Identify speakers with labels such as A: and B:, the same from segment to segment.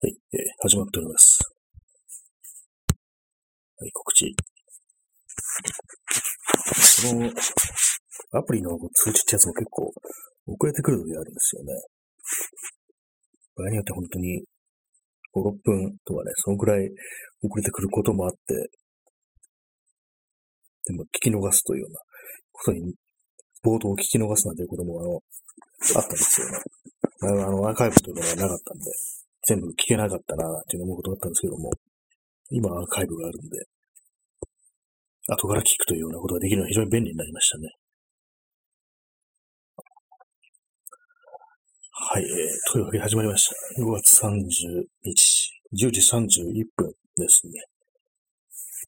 A: はい、えー始まっております。はい、告知。この、アプリの通知ってやつも結構遅れてくる時あるんですよね。場合によって本当に5、6分とかね、そのくらい遅れてくることもあって、でも聞き逃すというようなことに、冒頭を聞き逃すなんていうこともあの、あったんですよね。あの、アーカイブというのがなかったんで、全部聞けなかったなっていうの思うことだったんですけども、今アーカイブがあるんで、後から聞くというようなことができるのは非常に便利になりましたね。はい、えー、というわけで始まりました。5月30日、10時31分ですね。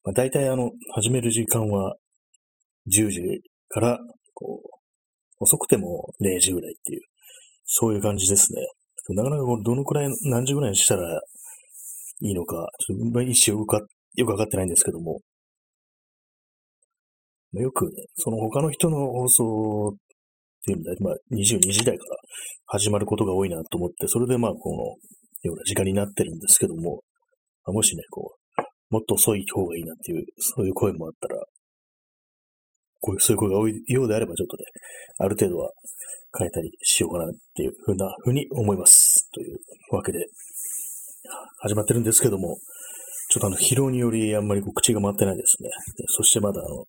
A: まあ、大体あの、始める時間は10時から、こう、遅くても0時ぐらいっていう、そういう感じですね。なかなかこどのくらい、何時ぐらいにしたらいいのか、ちょっとまあ意思よくわかってないんですけども、よくね、その他の人の放送っていうので、まあ22時台から始まることが多いなと思って、それでまあこのような時間になってるんですけども、もしね、こう、もっと遅い方がいいなっていう、そういう声もあったら、こういう、そういう声が多いようであれば、ちょっとね、ある程度は変えたりしようかなっていうふうなふうに思います。というわけで、始まってるんですけども、ちょっとあの、疲労によりあんまりこう口が回ってないですね。そしてまだあの、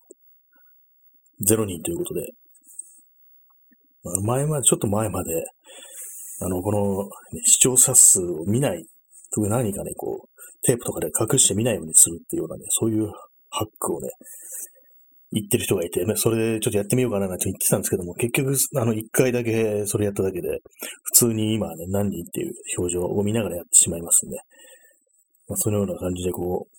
A: 0人ということで、ま前まで、ちょっと前まで、あの、この、ね視聴者数を見ない、特に何かね、こう、テープとかで隠して見ないようにするっていうようなね、そういうハックをね、言ってる人がいて、ね、それでちょっとやってみようかななんて言ってたんですけども、結局、あの、一回だけそれやっただけで、普通に今ね、何人っていう表情を見ながらやってしまいますね。まあ、そのような感じでこう、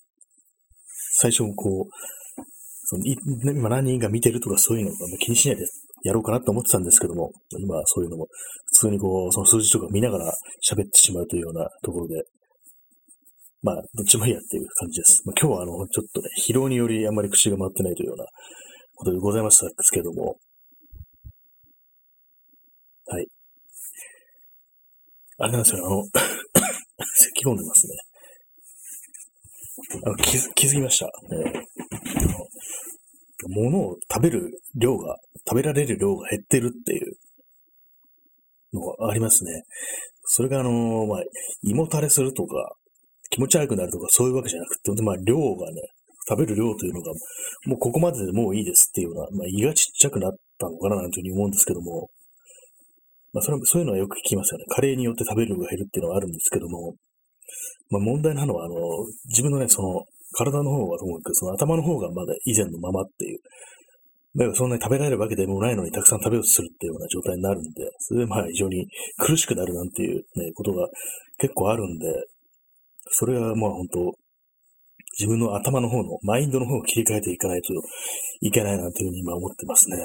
A: 最初こう、そのい今何人が見てるとかそういうのを気にしないでやろうかなと思ってたんですけども、今そういうのも普通にこう、その数字とか見ながら喋ってしまうというようなところで、まあ、どっちもいいやっていう感じです。まあ、今日はあの、ちょっとね、疲労によりあんまり口が回ってないというようなことでございましたですけども、はい。あれなんですよ、あの、咳込んでますね。あの気づ気づきました。え物を食べる量が、食べられる量が減ってるっていうのがありますね。それがあの、まあ、胃もたれするとか、気持ち悪くなるとかそういうわけじゃなくて、まあ、量がね、食べる量というのが、もうここまででもういいですっていうような、まあ、胃がちっちゃくなったのかななんていうふうに思うんですけども、まあ、それそういうのはよく聞きますよね。加齢によって食べる量が減るっていうのはあるんですけども、まあ、問題なのは、あの、自分のね、その、体の方はともかく、その頭の方がまだ以前のままっていう、まあ、そんなに食べられるわけでもないのにたくさん食べようとするっていうような状態になるんで、それでまあ非常に苦しくなるなんていうね、ことが結構あるんで、それはまあ本当、自分の頭の方の、マインドの方を切り替えていかないといけないなんていうふうに今思ってますね。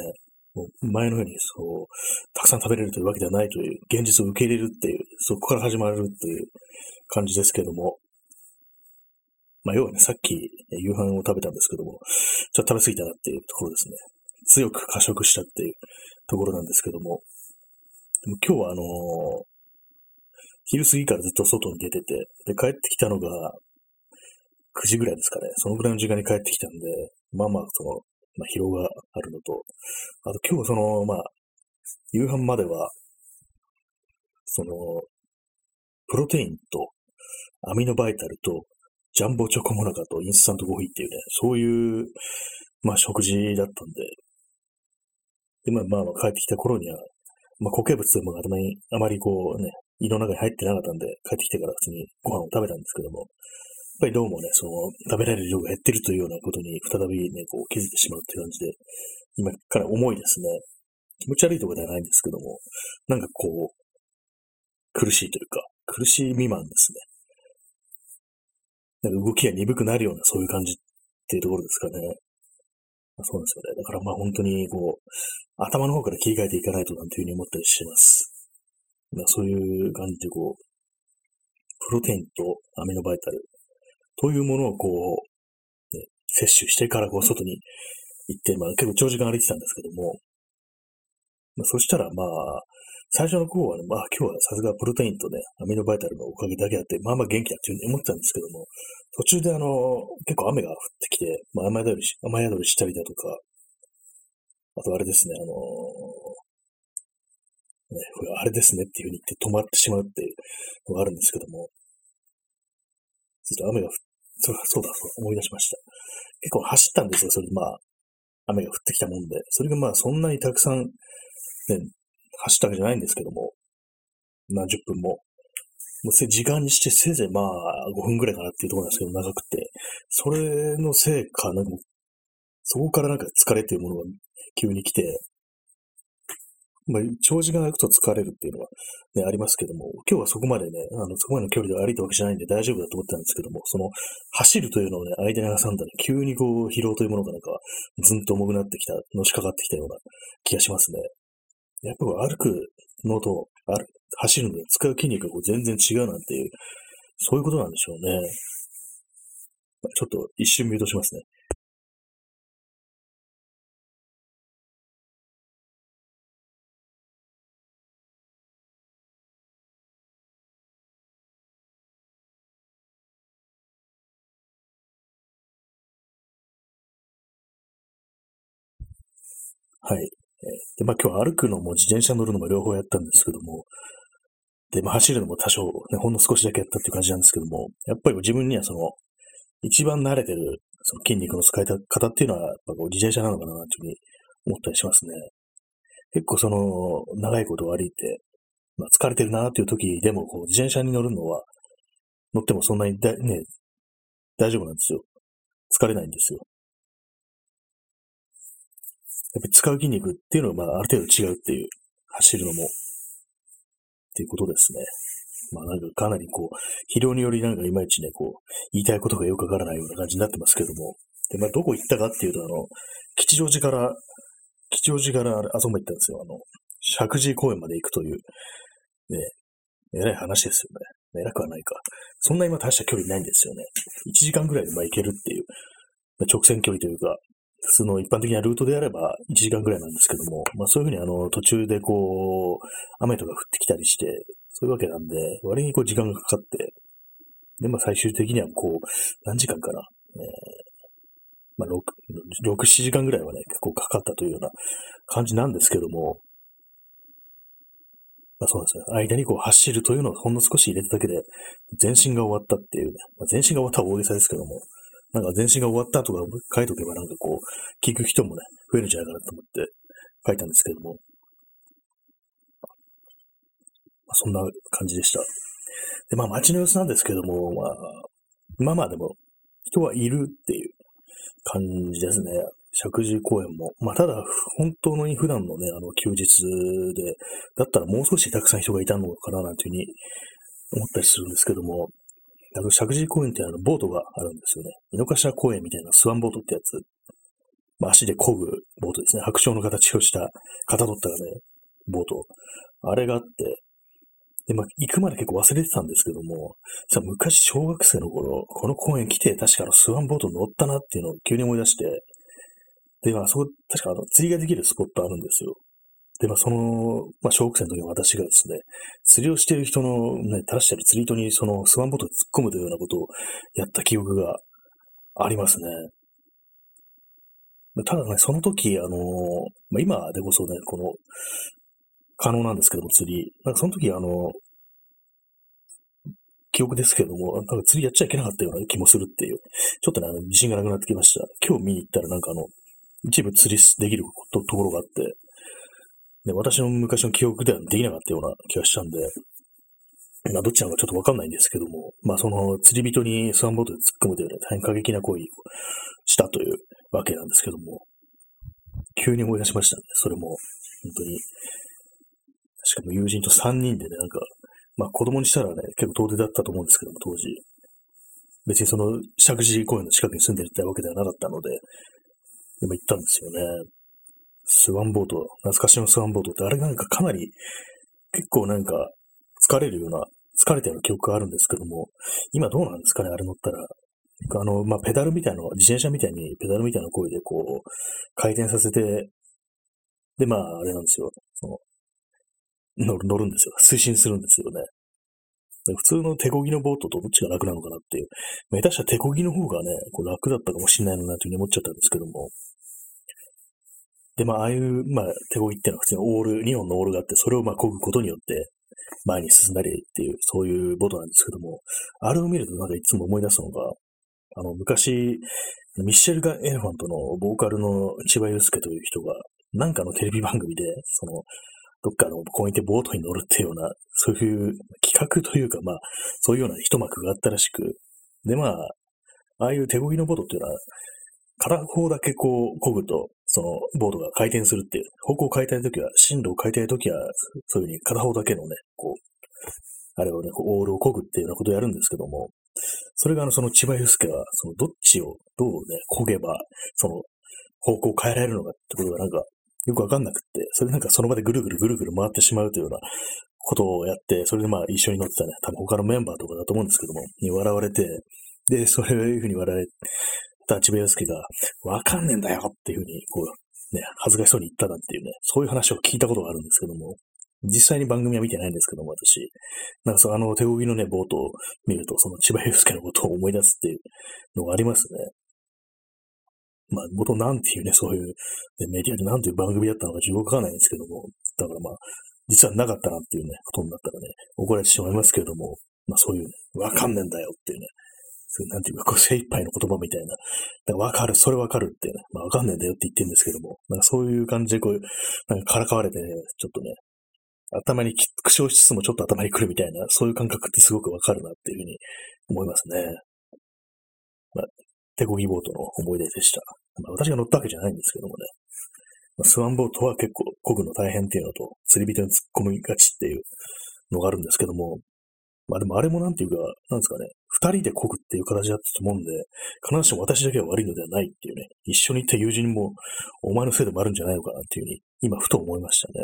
A: もう前のようにそう、たくさん食べれるというわけではないという現実を受け入れるっていう、そこから始まるっていう感じですけども、まあ要はね、さっき夕飯を食べたんですけども、ちょっと食べ過ぎたなっていうところですね。強く過食したっていうところなんですけども、でも今日はあのー昼過ぎからずっと外に出てて、で、帰ってきたのが9時ぐらいですかね。そのぐらいの時間に帰ってきたんで、まあまあ、その、まあ疲労があるのと、あと今日その、まあ、夕飯までは、その、プロテインとアミノバイタルとジャンボチョコモナカとインスタントコーヒーっていうね、そういう、まあ食事だったんで、で、まあまあ帰ってきた頃には、まあ固形物でもあまり、あまりこうね、胃の中に入ってなかったんで、帰ってきてから普通にご飯を食べたんですけども、やっぱりどうもね、その、食べられる量が減ってるというようなことに再びね、こう気づいてしまうっていう感じで、今から重いですね。気持ち悪いところではないんですけども、なんかこう、苦しいというか、苦しい未満ですね。なんか動きが鈍くなるような、そういう感じっていうところですかね。まそうなんですよね。だからまあ本当にこう、頭の方から切り替えていかないとなんていうふうに思ったりしてます。まあそういう感じでこう、プロテインとアミノバイタルというものをこう、ね、摂取してからこう外に行って、まあ結構長時間歩いてたんですけども、まあそしたらまあ、最初の方はね、まあ今日はさすがプロテインとね、アミノバイタルのおかげだけあって、まあまあ元気だっていうふうに思ってたんですけども、途中であの、結構雨が降ってきて、まあ雨宿りし、雨宿りしたりだとか、あとあれですね、あのね、これあれですねっていうふうに言って止まってしまうっていうのがあるんですけども、ちょっと雨が降っ、そうだ、そうだ、思い出しました。結構走ったんですよ、それでまあ、雨が降ってきたもんで。それがまあそんなにたくさん、ね、走ったわけじゃないんですけども、何十分も。もう時間にしてせいぜいまあ5分ぐらいかなっていうところなんですけど、長くて。それのせいか、なんかそこからなんか疲れっていうものが急に来て、まあ、長時間歩くと疲れるっていうのは、ね、ありますけども、今日はそこまでね、あの、そこまでの距離で歩いたわけじゃないんで大丈夫だと思ったんですけども、その、走るというのをね、間に挟んだら、急にこう、疲労というものがなんか、ずんと重くなってきた、のしかかってきたような気がしますね。やっぱ歩くのと、歩走るので使う筋肉がこう全然違うなんていう、そういうことなんでしょうね。ちょっと一瞬ミュートしますね。はい。で、まあ今日歩くのも自転車乗るのも両方やったんですけども、で、まあ走るのも多少、ね、ほんの少しだけやったっていう感じなんですけども、やっぱり自分にはその、一番慣れてるその筋肉の使い方っていうのは、やっぱこう自転車なのかなというふうに思ったりしますね。結構その、長いこと歩いて、まあ、疲れてるなっていう時でも、こう自転車に乗るのは、乗ってもそんなにだ、ね、大丈夫なんですよ。疲れないんですよ。やっぱ使う筋肉っていうのは、まあ、ある程度違うっていう、走るのも、っていうことですね。まあなんかかなりこう、疲労によりなんかいまいちね、こう、言いたいことがよくわからないような感じになってますけども。で、まあどこ行ったかっていうと、あの、吉祥寺から、吉祥寺からあそこまで行ったんですよ。あの、石神井公園まで行くという、ね、えらい話ですよね。偉くはないか。そんな今大した距離ないんですよね。1時間ぐらいでまあ行けるっていう、直線距離というか、普通の一般的なルートであれば1時間ぐらいなんですけども、まあそういうふうにあの途中でこう、雨とか降ってきたりして、そういうわけなんで、割にこう時間がかかって、で、まあ最終的にはこう、何時間かな、えー、まあ6、6、7時間ぐらいはね、結構かかったというような感じなんですけども、まあそうですね。間にこう走るというのをほんの少し入れただけで、全身が終わったっていうね。まあ、全身が終わったは大げさですけども、なんか全身が終わったとか書いとけばなんかこう、聞く人もね、増えるんじゃないかなと思って書いたんですけども。まあ、そんな感じでした。で、まあ街の様子なんですけども、まあ、まあまあでも、人はいるっていう感じですね。石神公園も。まあただ、本当の普段のね、あの休日で、だったらもう少したくさん人がいたのかななんていうふうに思ったりするんですけども、あの、石神公園ってあの、ボートがあるんですよね。井の頭公園みたいなスワンボートってやつ。まあ、足で漕ぐボートですね。白鳥の形をした、型取ったね、ボート。あれがあって、で、まあ、行くまで結構忘れてたんですけども、さ、昔小学生の頃、この公園来て、確かあの、スワンボート乗ったなっていうのを急に思い出して、で、まあ、そこ、確かあの、釣りができるスポットあるんですよ。で、まあ、その、まあ、小学生の時の私がですね、釣りをしている人のね、垂らしてる釣り糸にそのスワンボートを突っ込むというようなことをやった記憶がありますね。ただね、その時、あの、まあ、今でこそね、この、可能なんですけども、釣り。なんかその時、あの、記憶ですけども、なんか釣りやっちゃいけなかったような気もするっていう、ちょっとね、あの自信がなくなってきました。今日見に行ったらなんかあの、一部釣りできるところがあって、ね、私の昔の記憶ではできなかったような気がしたんで、まあ、どっちなのかちょっとわかんないんですけども、まあ、その釣り人にスワンボートで突っ込むというね、大変過激な行為をしたというわけなんですけども、急に思い出しましたね、それも、本当に。しかも友人と3人でね、なんか、まあ子供にしたらね、結構遠出だったと思うんですけども、当時。別にその、石神公園の近くに住んでるってわけではなかったので、でも行ったんですよね。スワンボート、懐かしのスワンボートって、あれなんかかなり、結構なんか、疲れるような、疲れたような記憶があるんですけども、今どうなんですかね、あれ乗ったら。あの、まあ、ペダルみたいな、自転車みたいにペダルみたいな声でこう、回転させて、で、まあ、あれなんですよ。その、乗る乗るんですよ。推進するんですよね。普通の手漕ぎのボートとどっちが楽なのかなっていう。まあ、下手したら手漕ぎの方がね、こう楽だったかもしれないなというふうに思っちゃったんですけども。で、まあ、ああいう、まあ、手漕ぎっていうのは普通にオール、2本のオールがあって、それをまあ、漕ぐことによって、前に進んだりっていう、そういうボートなんですけども、あれを見るとなんかいつも思い出すのが、あの、昔、ミッシェルガ・エレファントのボーカルの千葉祐介という人が、なんかのテレビ番組で、その、どっかの公園でボートに乗るっていうような、そういう企画というか、まあ、そういうような一幕があったらしく、で、まあ、ああいう手漕ぎのボートっていうのは、片方だけこう、漕ぐと、その、ボードが回転するっていう、方向を変えたいときは、進路を変えたいときは、そういうふうに片方だけのね、こう、あれをね、こうオールを漕ぐっていうようなことをやるんですけども、それがあの、その千葉祐介は、その、どっちをどうね、漕げば、その、方向を変えられるのかってことがなんか、よくわかんなくって、それなんかその場でぐるぐるぐるぐる回ってしまうというようなことをやって、それでまあ一緒に乗ってたね、多分他のメンバーとかだと思うんですけども、に笑われて、で、そういうふうに笑われた千葉祐介が、わかんねえんだよっていうふうに、こう、ね、恥ずかしそうに言ったなんていうね、そういう話を聞いたことがあるんですけども、実際に番組は見てないんですけども、私。なんかそう、あの、手漕ぎのね、ボートを見ると、その千葉祐介のことを思い出すっていうのがありますね。まあ、元なんていうね、そういう、ね、メディアでなんていう番組だったのか自分わからないんですけども、だからまあ、実はなかったなっていうね、ことになったらね、怒られてしまいますけれども、まあそういうね、わかんねえんだよっていうね、なんていうか、こう精一杯の言葉みたいな、だかわかる、それわかるってね、まあわかんねえんだよって言ってるんですけども、なんかそういう感じでこう、なんかからかわれてね、ちょっとね、頭に苦笑しつつもちょっと頭に来るみたいな、そういう感覚ってすごくわかるなっていうふうに思いますね。まあ、手漕ぎボートの思い出でした。まあ、私が乗ったわけじゃないんですけどもね。まあ、スワンボートは結構漕ぐの大変っていうのと、釣り人に突っ込みがちっていうのがあるんですけども、まあでもあれもなんていうか、なんですかね、二人で漕ぐっていう形だったと思うんで、必ずしも私だけは悪いのではないっていうね、一緒に行った友人もお前のせいでもあるんじゃないのかなっていうふうに、今ふと思いましたね。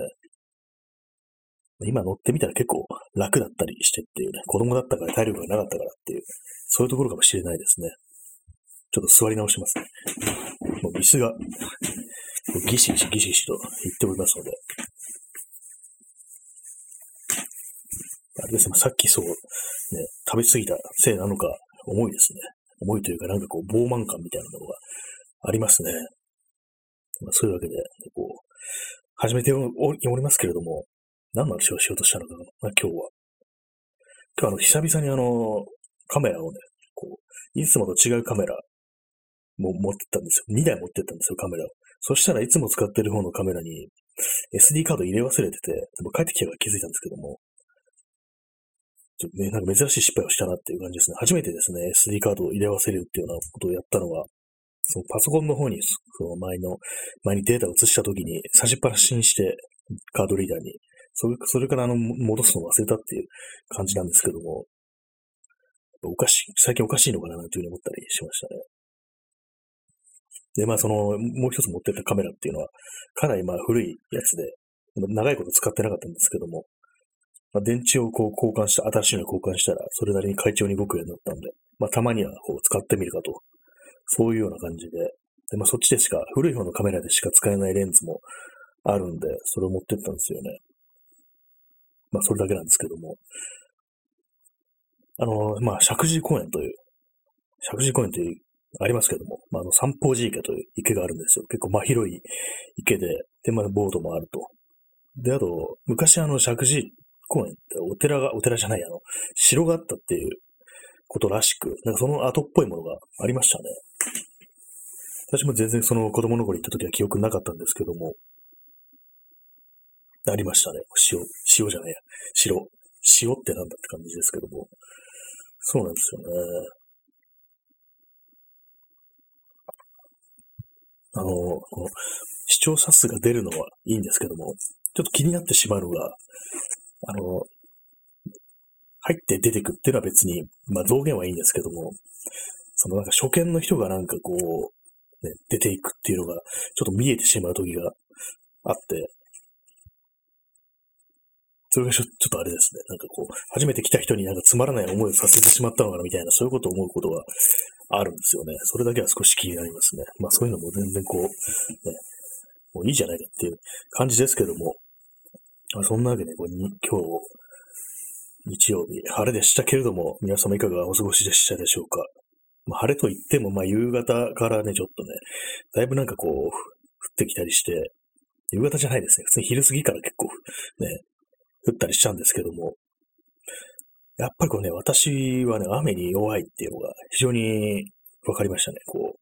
A: 今乗ってみたら結構楽だったりしてっていうね、子供だったから体力がなかったからっていう、そういうところかもしれないですね。ちょっと座り直しますね。もう椅子が、ギシギシギシギシと言っておりますので。あれですね、さっきそう、ね、食べ過ぎたせいなのか、重いですね。重いというか、なんかこう、傲慢感みたいなものがありますね。まあ、そういうわけで、こう、始めておりますけれども、何の話をしようとしたのかな、まあ今日は。今日あの、久々にあの、カメラをね、こう、いつもと違うカメラも持ってったんですよ。2台持ってったんですよ、カメラを。そしたらいつも使ってる方のカメラに SD カード入れ忘れてて、でも帰ってきてから気づいたんですけども、ね、なんか珍しい失敗をしたなっていう感じですね。初めてですね、SD カードを入れ忘れるっていうようなことをやったのは、そのパソコンの方に、その前の、前にデータを移した時に、差しっぱなしにして、カードリーダーに、それそれからあの、戻すのを忘れたっていう感じなんですけども、おかしい、最近おかしいのかなというふうに思ったりしましたね。で、まあその、もう一つ持ってったカメラっていうのは、かなりまあ古いやつで、長いこと使ってなかったんですけども、まあ、電池をこう交換した、新しいの交換したら、それなりに快調に動くようになったんで、まあたまにはこう使ってみるかと。そういうような感じで、で、まあそっちでしか、古い方のカメラでしか使えないレンズもあるんで、それを持ってったんですよね。まあそれだけなんですけども。あの、まあ石神公園という、石神公園というありますけども、まあ、あの、三宝寺池という池があるんですよ。結構真広い池で、で、まあ、ボードもあると。で、あと、昔あの、石神公園ってお寺が、お寺じゃない、あの、城があったっていうことらしく、なんかその後っぽいものがありましたね。私も全然その子供の頃行った時は記憶なかったんですけども、ありましたね。塩、塩じゃないや。城。塩ってなんだって感じですけども。そうなんですよね。あの、この視聴者数が出るのはいいんですけども、ちょっと気になってしまうのが、あの、入って出てくっていうのは別に、まあ増減はいいんですけども、そのなんか初見の人がなんかこう、ね、出ていくっていうのが、ちょっと見えてしまう時があって、それがちょっとあれですね。なんかこう、初めて来た人になんかつまらない思いをさせてしまったのかなみたいな、そういうことを思うことがあるんですよね。それだけは少し気になりますね。まあそういうのも全然こう、ね、もういいじゃないかっていう感じですけども、まあ、そんなわけで、こうに今日、日曜日、晴れでしたけれども、皆様いかがお過ごしでしたでしょうか。まあ、晴れと言っても、まあ、夕方からね、ちょっとね、だいぶなんかこう、降ってきたりして、夕方じゃないですね。普通に昼過ぎから結構、ね、降ったりしちゃうんですけども、やっぱりこうね、私はね、雨に弱いっていうのが非常に分かりましたね。こ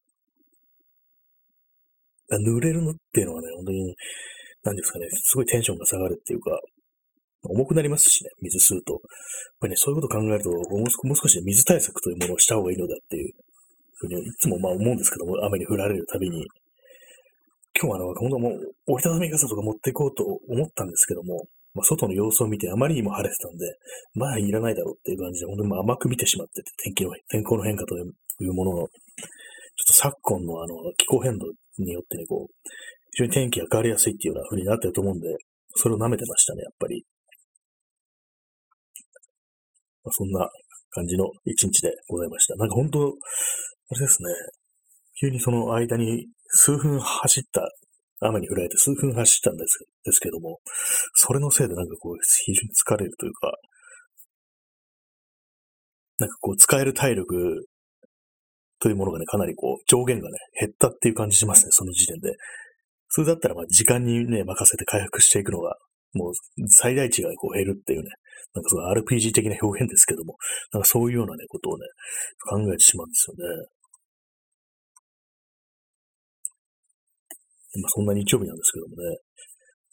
A: う、濡れるのっていうのはね、本当に、何ですかね、すごいテンションが下がるっていうか、重くなりますしね、水吸うと。やっぱりね、そういうことを考えると、もう少し、ね、水対策というものをした方がいいのだっていうふうに、いつもまあ思うんですけども、雨に降られるたびに。今日はあの、本当もう折りたたみ傘とか持っていこうと思ったんですけども、まあ、外の様子を見てあまりにも晴れてたんで、まあいらないだろうっていう感じで、本当にまあ甘く見てしまってて、天気の、天候の変化というものの、ちょっと昨今のあの、気候変動によってね、こう、非常に天気が変わりやすいっていうような風になってると思うんで、それを舐めてましたね、やっぱり。まあ、そんな感じの一日でございました。なんか本当、あれですね、急にその間に数分走った雨に降られて数分走ったんですですけども、それのせいでなんかこう、非常に疲れるというか、なんかこう、使える体力というものがね、かなりこう、上限がね、減ったっていう感じしますね、その時点で。それだったら、まあ、時間にね、任せて回復していくのが、もう、最大値がこう減るっていうね、なんかその RPG 的な表現ですけども、なんかそういうようなね、ことをね、考えてしまうんですよね。まあ、そんな日曜日なんですけどもね。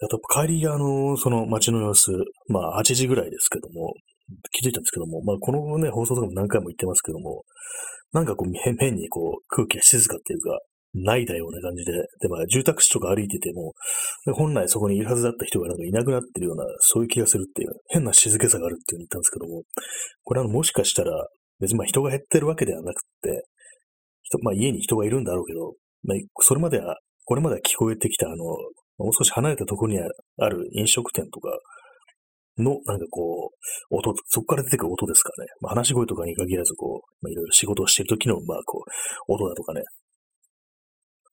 A: あと、帰り、あの、その街の様子、まあ、8時ぐらいですけども、気づいたんですけども、まあ、このね、放送とかも何回も言ってますけども、なんかこう、変にこう、空気が静かっていうか、ないだような感じで、で、まあ、住宅地とか歩いてても、本来そこにいるはずだった人がなんかいなくなってるような、そういう気がするっていう、変な静けさがあるっていうふうに言ったんですけども、これはもしかしたら、別にまあ人が減ってるわけではなくて、まあ家に人がいるんだろうけど、まあ、それまではこれまでは聞こえてきた、あの、もう少し離れたところにある飲食店とかの、なんかこう、音、そこから出てくる音ですかね。まあ、話し声とかに限らず、こう、まあ、いろいろ仕事をしている時の、まあ、こう、音だとかね。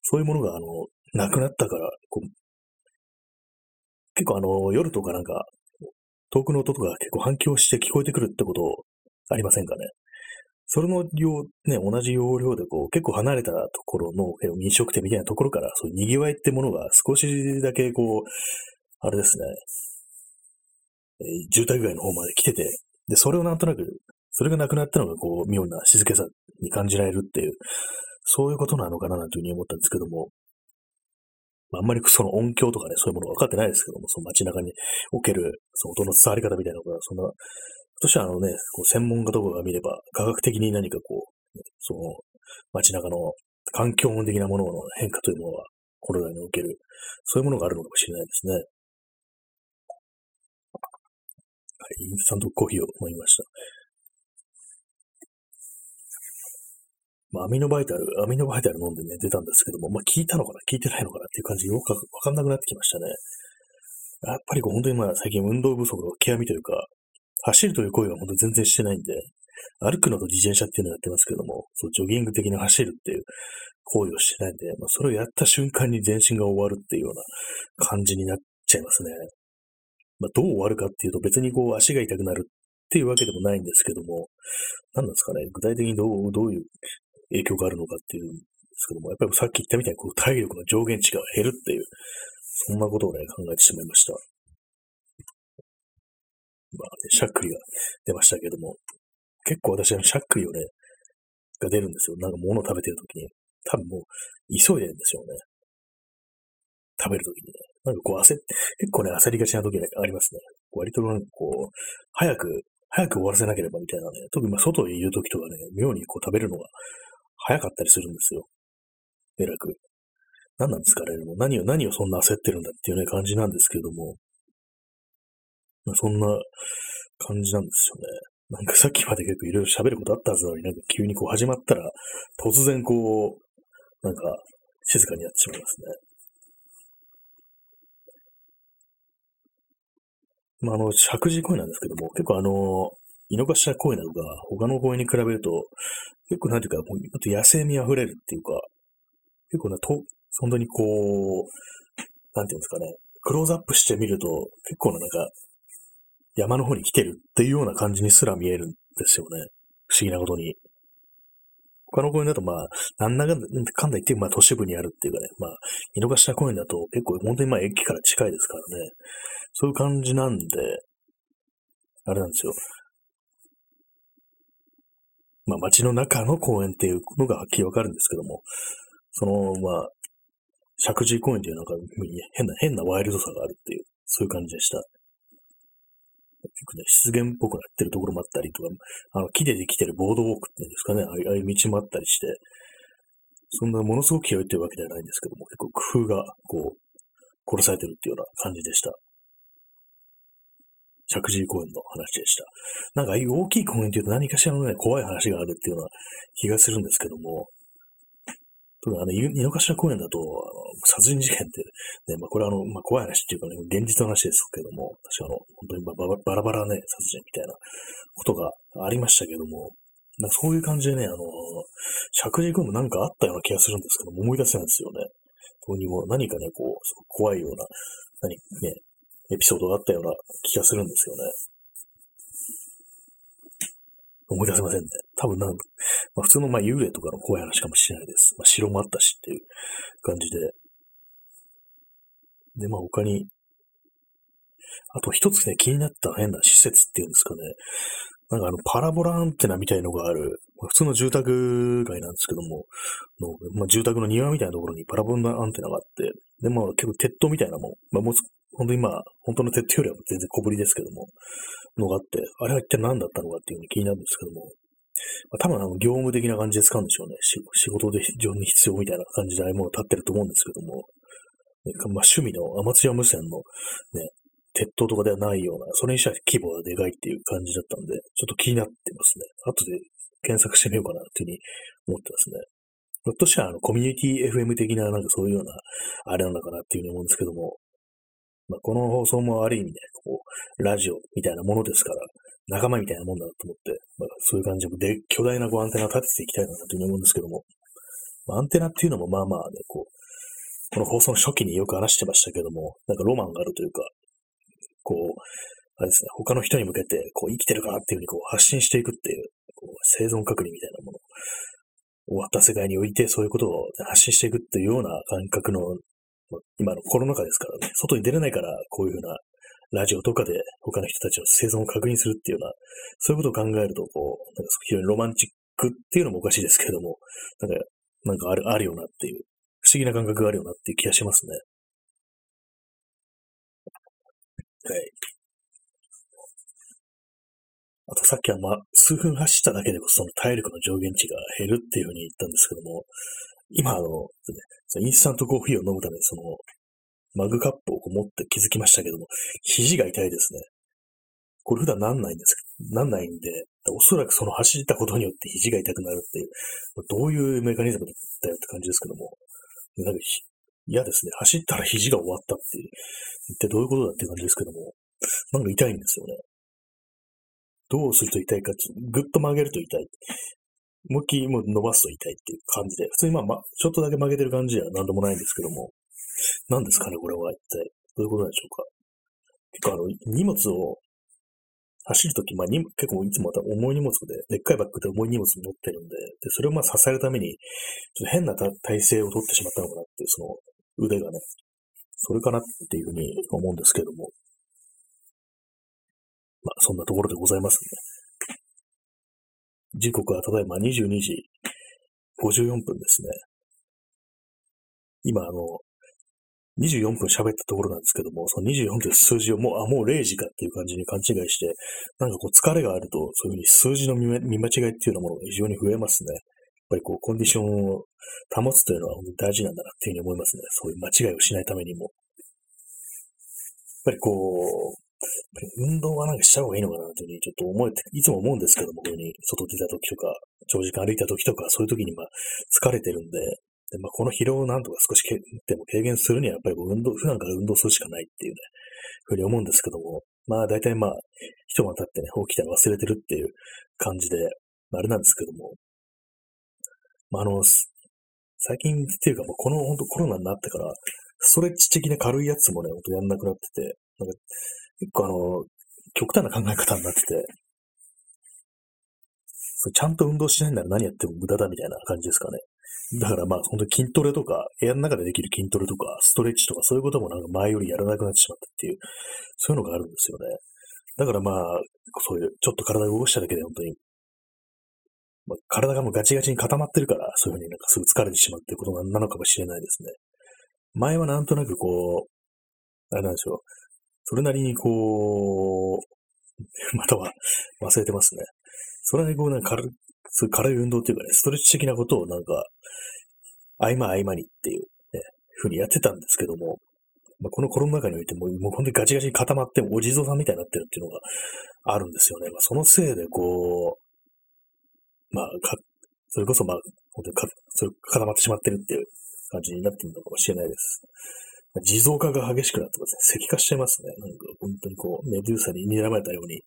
A: そういうものが、あの、なくなったから、こう、結構あの、夜とかなんか、遠くの音とか結構反響して聞こえてくるってことありませんかね？それの量、ね、同じ容量でこう、結構離れたところの飲食店みたいなところから、そういう賑わいってものが少しだけこう、あれですね、えー、住宅街の方まで来てて、で、それをなんとなく、それがなくなったのがこう、妙な静けさに感じられるっていう、そういうことなのかななんていうふうに思ったんですけども、あんまりその音響とかね、そういうもの分かってないですけども、その街中における、その音の伝わり方みたいなのが、そんなとしてはあのね、こう専門家とかが見れば、科学的に何かこう、その街中の環境音的なものの変化というものは、コロナにおける、そういうものがあるのかもしれないですね。はい、インスタントコーヒーを飲みました。まあ、アミノバイタル、アミノバイタル飲んでね、出たんですけども、まあ、聞いたのかな？聞いてないのかなっていう感じよくわかんなくなってきましたね。やっぱりこう本当にまあ最近運動不足の極みというか、走るという行為は本当全然してないんで、歩くのと自転車っていうのをやってますけども、そう、ジョギング的に走るっていう行為をしてないんで、まあ、それをやった瞬間に全身が終わるっていうような感じになっちゃいますね。まあ、どう終わるかっていうと別にこう足が痛くなるっていうわけでもないんですけども、何なんですかね、具体的にどう、どういう影響があるのかっていうんですけども、やっぱりさっき言ったみたいにこう体力の上限値が減るっていう、そんなことをね、考えてしまいました。まあね、しゃっくりが出ましたけども、結構私はしゃっくりをね、が出るんですよ。なんか物を食べてるときに。多分もう、急いでるんですよね。食べるときにね。なんかこう焦っ、結構ね、焦りがちなときがありますね。割となんかこう、早く、早く終わらせなければみたいなね。特にまあ外にいるときとかね、妙にこう食べるのが早かったりするんですよ。えらく。何なんですかね。もう何を、何をそんな焦ってるんだっていうね、感じなんですけども。まあ、そんな感じなんですよね。なんかさっきまで結構いろいろ喋ることあったはずなのになんか急にこう始まったら突然こう、なんか静かになってしまいますね。まあ、あの、石神井公園なんですけども、結構あの、井の頭公園などが他の公園に比べると、結構なんていうか、もっと野生味溢れるっていうか、結構ね、と、本当にこう、なんていうんですかね、クローズアップしてみると、結構ななんか、山の方に来てるっていうような感じにすら見えるんですよね。不思議なことに。他の公園だとまあ、なんだかんだ言ってまあ都市部にあるっていうかね、まあ、井の頭公園だと結構本当にまあ駅から近いですからね、そういう感じなんで、あれなんですよ。まあ街の中の公園っていうのがはっきりわかるんですけども、その、まあ、石神公園っていうなんか変な、変なワイルドさがあるっていう、そういう感じでした。結構ね、湿原っぽくなってるところもあったりとか、あの、木でできてるボードウォークっていうんですかね、ああいう道もあったりして、そんなものすごく広いっていうわけではないんですけども、結構工夫が、こう、殺されてるっていうような感じでした。石神公園の話でした。なんか、大きい公園っていうと何かしらのね、怖い話があるっていうような気がするんですけども、特にあの、井の頭公園だと、あの、殺人事件って、ね、まあ、これはあの、まあ、怖い話っていうかね、現実の話ですけども、私あの、本当にババラバラね、殺人みたいなことがありましたけども、なんかそういう感じでね、あの、釈神君もなんかあったような気がするんですけども、思い出せないんですよね。どうにも何かね、こう、怖いような、何、ね、エピソードがあったような気がするんですよね。思い出せませんね。多分なん、まあ、普通のまあ幽霊とかの怖い話かもしれないです。まあ、城もあったしっていう感じで。で、まあ他に、あと一つね、気になった変な施設っていうんですかね。なんかあの、パラボラアンテナみたいのがある、普通の住宅街なんですけども、のまあ、住宅の庭みたいなところにパラボラアンテナがあって、で、まあ結構鉄塔みたいなもん、まあもう、本当にまあ、本当の鉄塔よりは全然小ぶりですけども、のがあって、あれは一体何だったのかっていうふうに気になるんですけども、まあ、多分あの業務的な感じで使うんでしょうね。仕事で非常に必要みたいな感じでああいうものを立ってると思うんですけども、ね、まあ、趣味のアマチュア無線のね、鉄塔とかではないような、それにしては規模がでかいっていう感じだったんで、ちょっと気になってますね。後で検索してみようかなっていうふうに思ってますね。ひょっとしたら、あの、コミュニティ FM 的な、なんかそういうような、あれなのかなっていうふうに思うんですけども、まあ、この放送もある意味ね、こう、ラジオみたいなものですから、仲間みたいなもんだなと思って、まあ、そういう感じで、巨大なこうアンテナを立てていきたいなというふうに思うんですけども、まあ、アンテナっていうのもまあまあね、こう、この放送の初期によく話してましたけども、なんかロマンがあるというか、こう、あれですね、他の人に向けて、こう、生きてるかなっていうふうにこう発信していくっていう、こう生存確認みたいなもの終わった世界においてそういうことを発信していくっていうような感覚の今のコロナ禍ですからね、外に出れないからこういうふうなラジオとかで他の人たちの生存を確認するっていうような、そういうことを考えると、こう、なんか非常にロマンチックっていうのもおかしいですけれども、なんか、なんかある、あるよなっていう、不思議な感覚があるよなっていう気がしますね。はい。あとさっきはま、数分走っただけでその体力の上限値が減るっていうふうに言ったんですけども、今あの、そのインスタントコーヒーを飲むためにその、マグカップをこう持って気づきましたけども、肘が痛いですね。これ普段なんないんですなんないんで、おそらくその走ったことによって肘が痛くなるっていう、どういうメカニズムだったよって感じですけども、なんか嫌ですね。走ったら肘が終わったっていう、一体どういうことだっていう感じですけども、なんか痛いんですよね。どうすると痛いかって、ぐっと曲げると痛い。思いっきりもう伸ばすと痛いっていう感じで、普通にまあ、ま、ちょっとだけ曲げてる感じでは何でもないんですけども、何ですかね、これは一体。どういうことなんでしょうか。結構あの、荷物を走るとき、まあ、に、結構いつもまた重い荷物で、でっかいバッグで重い荷物持ってるんで、で、それをまあ支えるために、ちょっと変な体勢を取ってしまったのかなっていう、その腕がね、それかなっていうふうに思うんですけども。まあ、そんなところでございますね。時刻はただいま22時54分ですね。今、あの、24分喋ったところなんですけども、その24という数字をもう、あ、もう0時かっていう感じに勘違いして、なんかこう疲れがあると、そういうふうに数字の見間違いっていうようなものが非常に増えますね。やっぱりこう、コンディションを保つというのは本当に大事なんだなっていうふうに思いますね。そういう間違いをしないためにも。やっぱりこう、運動はなんかした方がいいのかなというふうにちょっと思えて、いつも思うんですけども、こういうふうに外出た時とか、長時間歩いた時とか、そういう時にまあ疲れてるんで、でまあ、この疲労をなんとか少しけでも軽減するにはやっぱり運動、普段から運動するしかないっていうね、ふうに思うんですけども、まあ大体まあ、一晩経ってね、起きたら忘れてるっていう感じで、あれなんですけども、まああの、最近っていうかもうこの本当コロナになってから、ストレッチ的な軽いやつもね、ほんとやんなくなってて、なんか、結構あの、極端な考え方になってて、そちゃんと運動しないなら何やっても無駄だみたいな感じですかね。だからまあ、本当に筋トレとか、部屋の中でできる筋トレとか、ストレッチとか、そういうこともなんか前よりやらなくなってしまったっていう、そういうのがあるんですよね。だからまあ、そういう、ちょっと体を動かしただけで本当に、まあ、体がもうガチガチに固まってるから、そういうふうになんかすぐ疲れてしまうっていうことなのかもしれないですね。前はなんとなくこう、あれなんでしょう。それなりにこう、または忘れてますね。それなりにこうなんか軽そういう軽い運動っていうかね、ストレッチ的なことをなんか、合間合間にっていう、ね、ふうにやってたんですけども、まあ、このコロナ禍においても、もう本当にガチガチに固まってお地蔵さんみたいになってるっていうのがあるんですよね。まあ、そのせいで、こう、まあ、か、それこそまあ、本当にか、それ固まってしまってるっていう感じになってるのかもしれないです。地蔵化が激しくなってますね。石化してますね。なんか本当にこう、メデューサに睨まれたように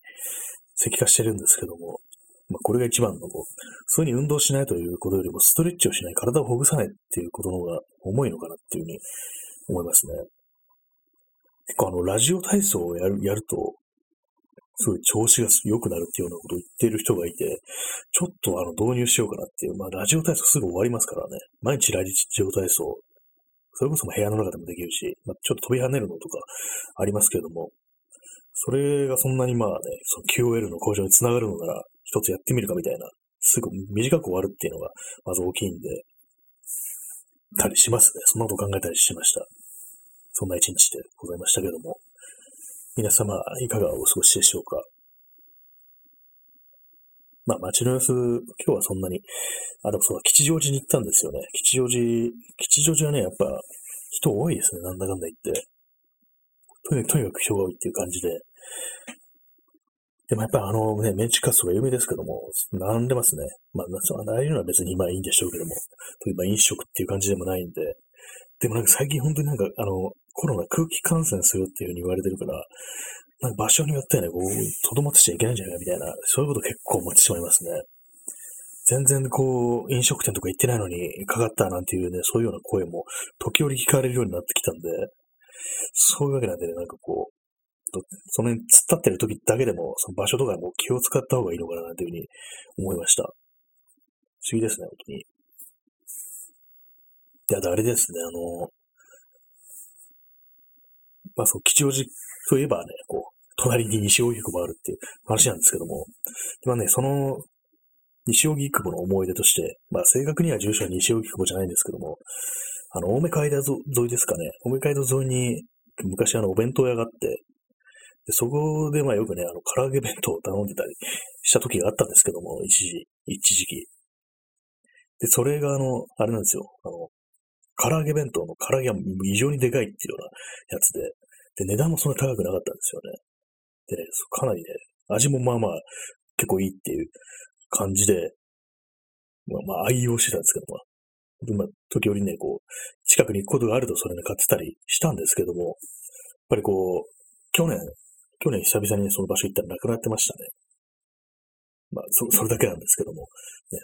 A: 石化してるんですけども、まあ、これが一番のこう、そういうふうに運動しないということよりも、ストレッチをしない、体をほぐさないっていうことの方が重いのかなっていうふうに思いますね。結構あの、ラジオ体操をやる、やると、すごい調子が良くなるっていうようなことを言っている人がいて、ちょっとあの、導入しようかなっていう。まあ、ラジオ体操すぐ終わりますからね。毎日ラジオ体操。それこそ部屋の中でもできるし、まあ、ちょっと飛び跳ねるのとかありますけれども、それがそんなにまあね、その QOL の向上につながるのなら、一つやってみるかみたいな、すぐ短く終わるっていうのが、まず大きいんで、たりしますね。そんなこと考えたりしました。そんな一日でございましたけども。皆様、いかがお過ごしでしょうか？まあ、街の様子、今日はそんなに、あ、でもそうだ、吉祥寺に行ったんですよね。吉祥寺、吉祥寺はね、やっぱ、人多いですね、なんだかんだ言って。とにかく、とにかく人が多いっていう感じで。でもやっぱあのね、メンチカツとか有名ですけども、並んでますね。まあ、ああいうのは別に今いいんでしょうけども、今飲食っていう感じでもないんで、でもなんか最近本当になんかあの、コロナ空気感染するっていう風に言われてるから、なんか場所によってはね、こう、とどまってちゃいけないんじゃないかみたいな、そういうこと結構思ってしまいますね。全然こう、飲食店とか行ってないのにかかったなんていうね、そういうような声も時折聞かれるようになってきたんで、そういうわけなんでね、なんかこう、その辺突っ立ってる時だけでも、その場所とかも気を使った方がいいのかなというふうに思いました。不思議ですね、本当に。で、あとあれですね、あの、まあそう、吉祥寺といえばね、こう、隣に西荻窪あるっていう話なんですけども、まあね、その、西荻窪の思い出として、まあ正確には住所は西荻窪じゃないんですけども、あの、青梅街道沿いですかね、青梅街道沿いに昔あのお弁当屋があって、でそこでまあよくね、あの、唐揚げ弁当を頼んでたりした時があったんですけども、一時、一時期。で、それがあの、あれなんですよ。あの、唐揚げ弁当の唐揚げが異常にでかいっていうようなやつで、で、値段もそんな高くなかったんですよね。でね、かなりね、味もまあまあ結構いいっていう感じで、まあまあ愛用してたんですけども、まあ、時折ね、こう、近くに行くことがあるとそれね、買ってたりしたんですけども、やっぱりこう、去年、去年久々にその場所行ったらなくなってましたね。まあ、そ、それだけなんですけども、ね。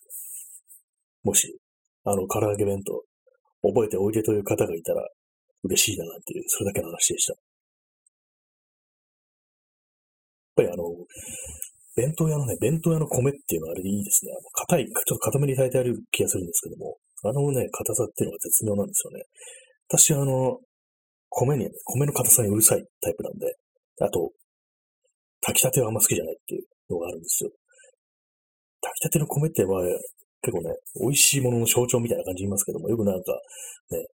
A: もし、あの、唐揚げ弁当、覚えておいでという方がいたら、嬉しいななんていう、それだけの話でした。やっぱりあの、弁当屋のね、弁当屋の米っていうのはあれでいいですね。あの、硬い、ちょっと硬めに炊いてある気がするんですけども、あのね、硬さっていうのが絶妙なんですよね。私あの、米に、米の硬さにうるさいタイプなんで、あと、炊きたてはあんま好きじゃないっていうのがあるんですよ。炊きたての米ってまあ、結構ね、美味しいものの象徴みたいな感じ言いますけども、よくなんか、ね、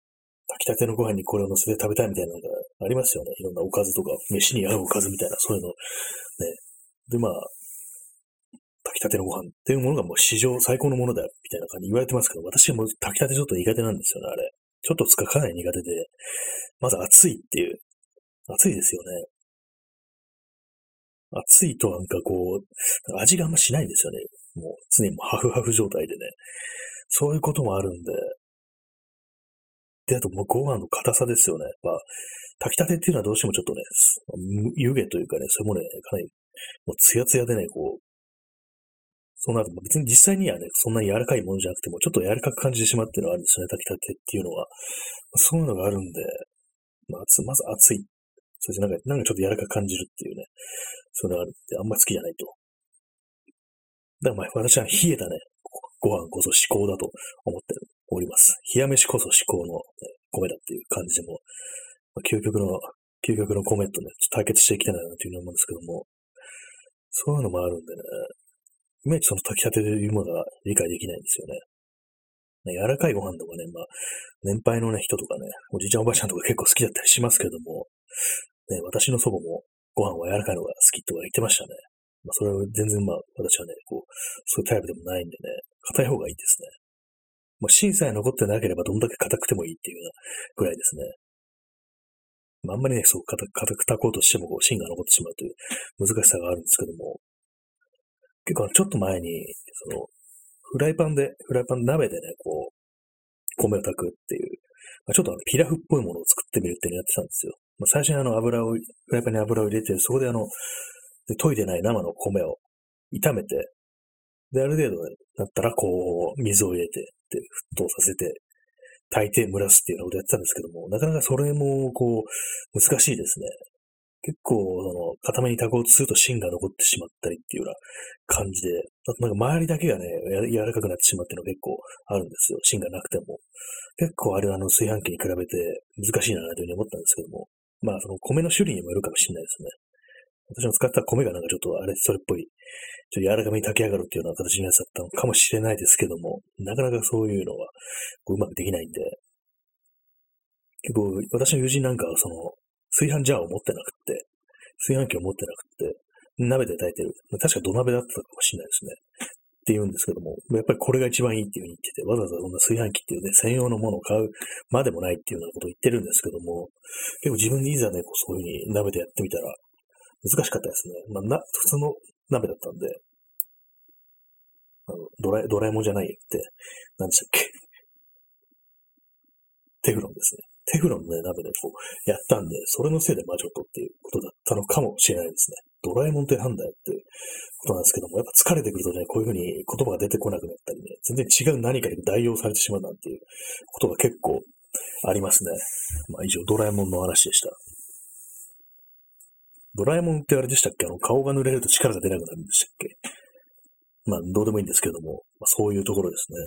A: 炊きたてのご飯にこれを乗せて食べたいみたいなのがありますよね。いろんなおかずとか、飯に合うおかずみたいな、そういうの。ね。で、まあ、炊きたてのご飯っていうものがもう史上最高のものだ、みたいな感じ言われてますけど、私はもう炊きたてちょっと苦手なんですよね、あれ。ちょっとつかかなり苦手で、まず暑いっていう。暑いですよね。暑いとなんかこう、味があんましないんですよね。もう常にもハフハフ状態でね。そういうこともあるんで。で、あともうご飯の硬さですよね。まあ、炊きたてっていうのはどうしてもちょっとね、湯気というかね、それもね、かなり、もうツヤツヤでね、こう、そうなると、別に実際にはね、そんなに柔らかいものじゃなくても、ちょっと柔らかく感じてしまうっていうのがあるんですよね、炊きたてっていうのは。そういうのがあるんで、まあ、まず熱い。そしてなんか、なんかちょっと柔らかく感じるっていうね、そういうのがあるってあんまり好きじゃないと。だからまあ私は冷えたね、ご飯こそ至高だと思っております。冷や飯こそ至高の、ね、米だっていう感じでも、まあ、究極の、究極の米とね、対決していきたいなというふうに思うんですけども、そういうのもあるんでね、いまいちその炊きたてでいうものが理解できないんですよね。ね柔らかいご飯とかね、まあ、年配のね、人とかね、おじいちゃんおばあちゃんとか結構好きだったりしますけども、ね、私の祖母もご飯は柔らかいのが好きとか言ってましたね。まあ、それは全然まあ、私はね、こう、そういうタイプでもないんでね、硬い方がいいですね。まあ、芯さえ残ってなければどんだけ硬くてもいいっていうようなぐらいですね。まあ、あんまりね、そう硬く炊こうとしてもこう芯が残ってしまうという難しさがあるんですけども、結構ちょっと前に、その、フライパンで、フライパン鍋でね、こう、米を炊くっていう、まあ、ちょっとあのピラフっぽいものを作ってみるっていうのをやってたんですよ。まあ、最初にあの油を、フライパンに油を入れて、そこであの、で、研いでない生の米を炒めて、で、ある程度だったら、こう、水を入れて、で、沸騰させて、炊いて蒸らすっていうようなことやってたんですけども、なかなかそれも、こう、難しいですね。結構、その、固めに炊こうとすると芯が残ってしまったりっていうような感じで、あとなんか周りだけがね、柔らかくなってしまっていうの結構あるんですよ。芯がなくても。結構あれはあの炊飯器に比べて難しいなというふうに思ったんですけども、まあその米の種類にもよるかもしれないですね。私の使った米がなんかちょっとあれ、それっぽい、ちょっと柔らかめに炊き上がるっていうような形のやつだったのかもしれないですけども、なかなかそういうのはううまくできないんで、結構私の友人なんかはその炊飯ジャーを持ってなくて、炊飯器を持ってなくて、鍋で炊いてる。確か土鍋だったかもしれないですね。って言うんですけども、やっぱりこれが一番いいっていうふうに言ってて、わざわざそんな炊飯器っていうね、専用のものを買うまでもないっていうようなことを言ってるんですけども、結構自分でいざね、こうそういうふうに鍋でやってみたら、難しかったですね。まあ、な、普通の鍋だったんで、あの、ドラえ、ドラえもんじゃないって、何でしたっけ テフロンですね。テフロンの、ね、鍋でこう、やったんで、それのせいで魔女とっていうことだったのかもしれないですね。ドラえもんってなんだよっていうことなんですけども、やっぱ疲れてくるとね、こういうふうに言葉が出てこなくなったりね、全然違う何かに代用されてしまうなんていうことが結構ありますね。まあ以上、ドラえもんの話でした。ドラえもんってあれでしたっけ？あの、顔が濡れると力が出なくなるんでしたっけ？まあ、どうでもいいんですけども、まあ、そういうところですね。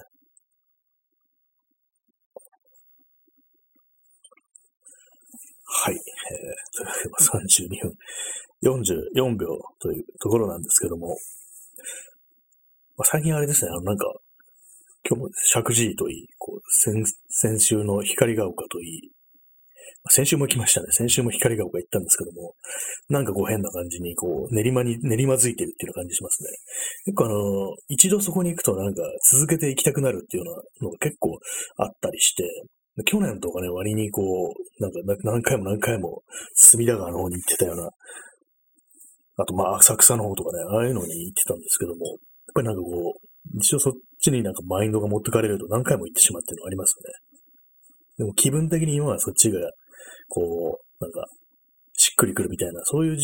A: はい。えー、32分。44秒というところなんですけども、まあ、最近あれですね、あの、なんか、今日も石神井といい、こう、先、先週の光が丘といい、先週も来ましたね。先週も光が丘行ったんですけども、なんかこう変な感じに、こう、練馬に、練馬づいてるっていうような感じしますね。結構あの、一度そこに行くとなんか続けて行きたくなるっていうようなのが結構あったりして、去年とかね、割にこう、なんか何回も何回も隅田川の方に行ってたような、あとまあ浅草の方とかね、ああいうのに行ってたんですけども、やっぱりなんかこう、一度そっちになんかマインドが持ってかれると何回も行ってしまってるのがありますよね。でも気分的に今はそっちがこう、なんか、しっくりくるみたいな、そういう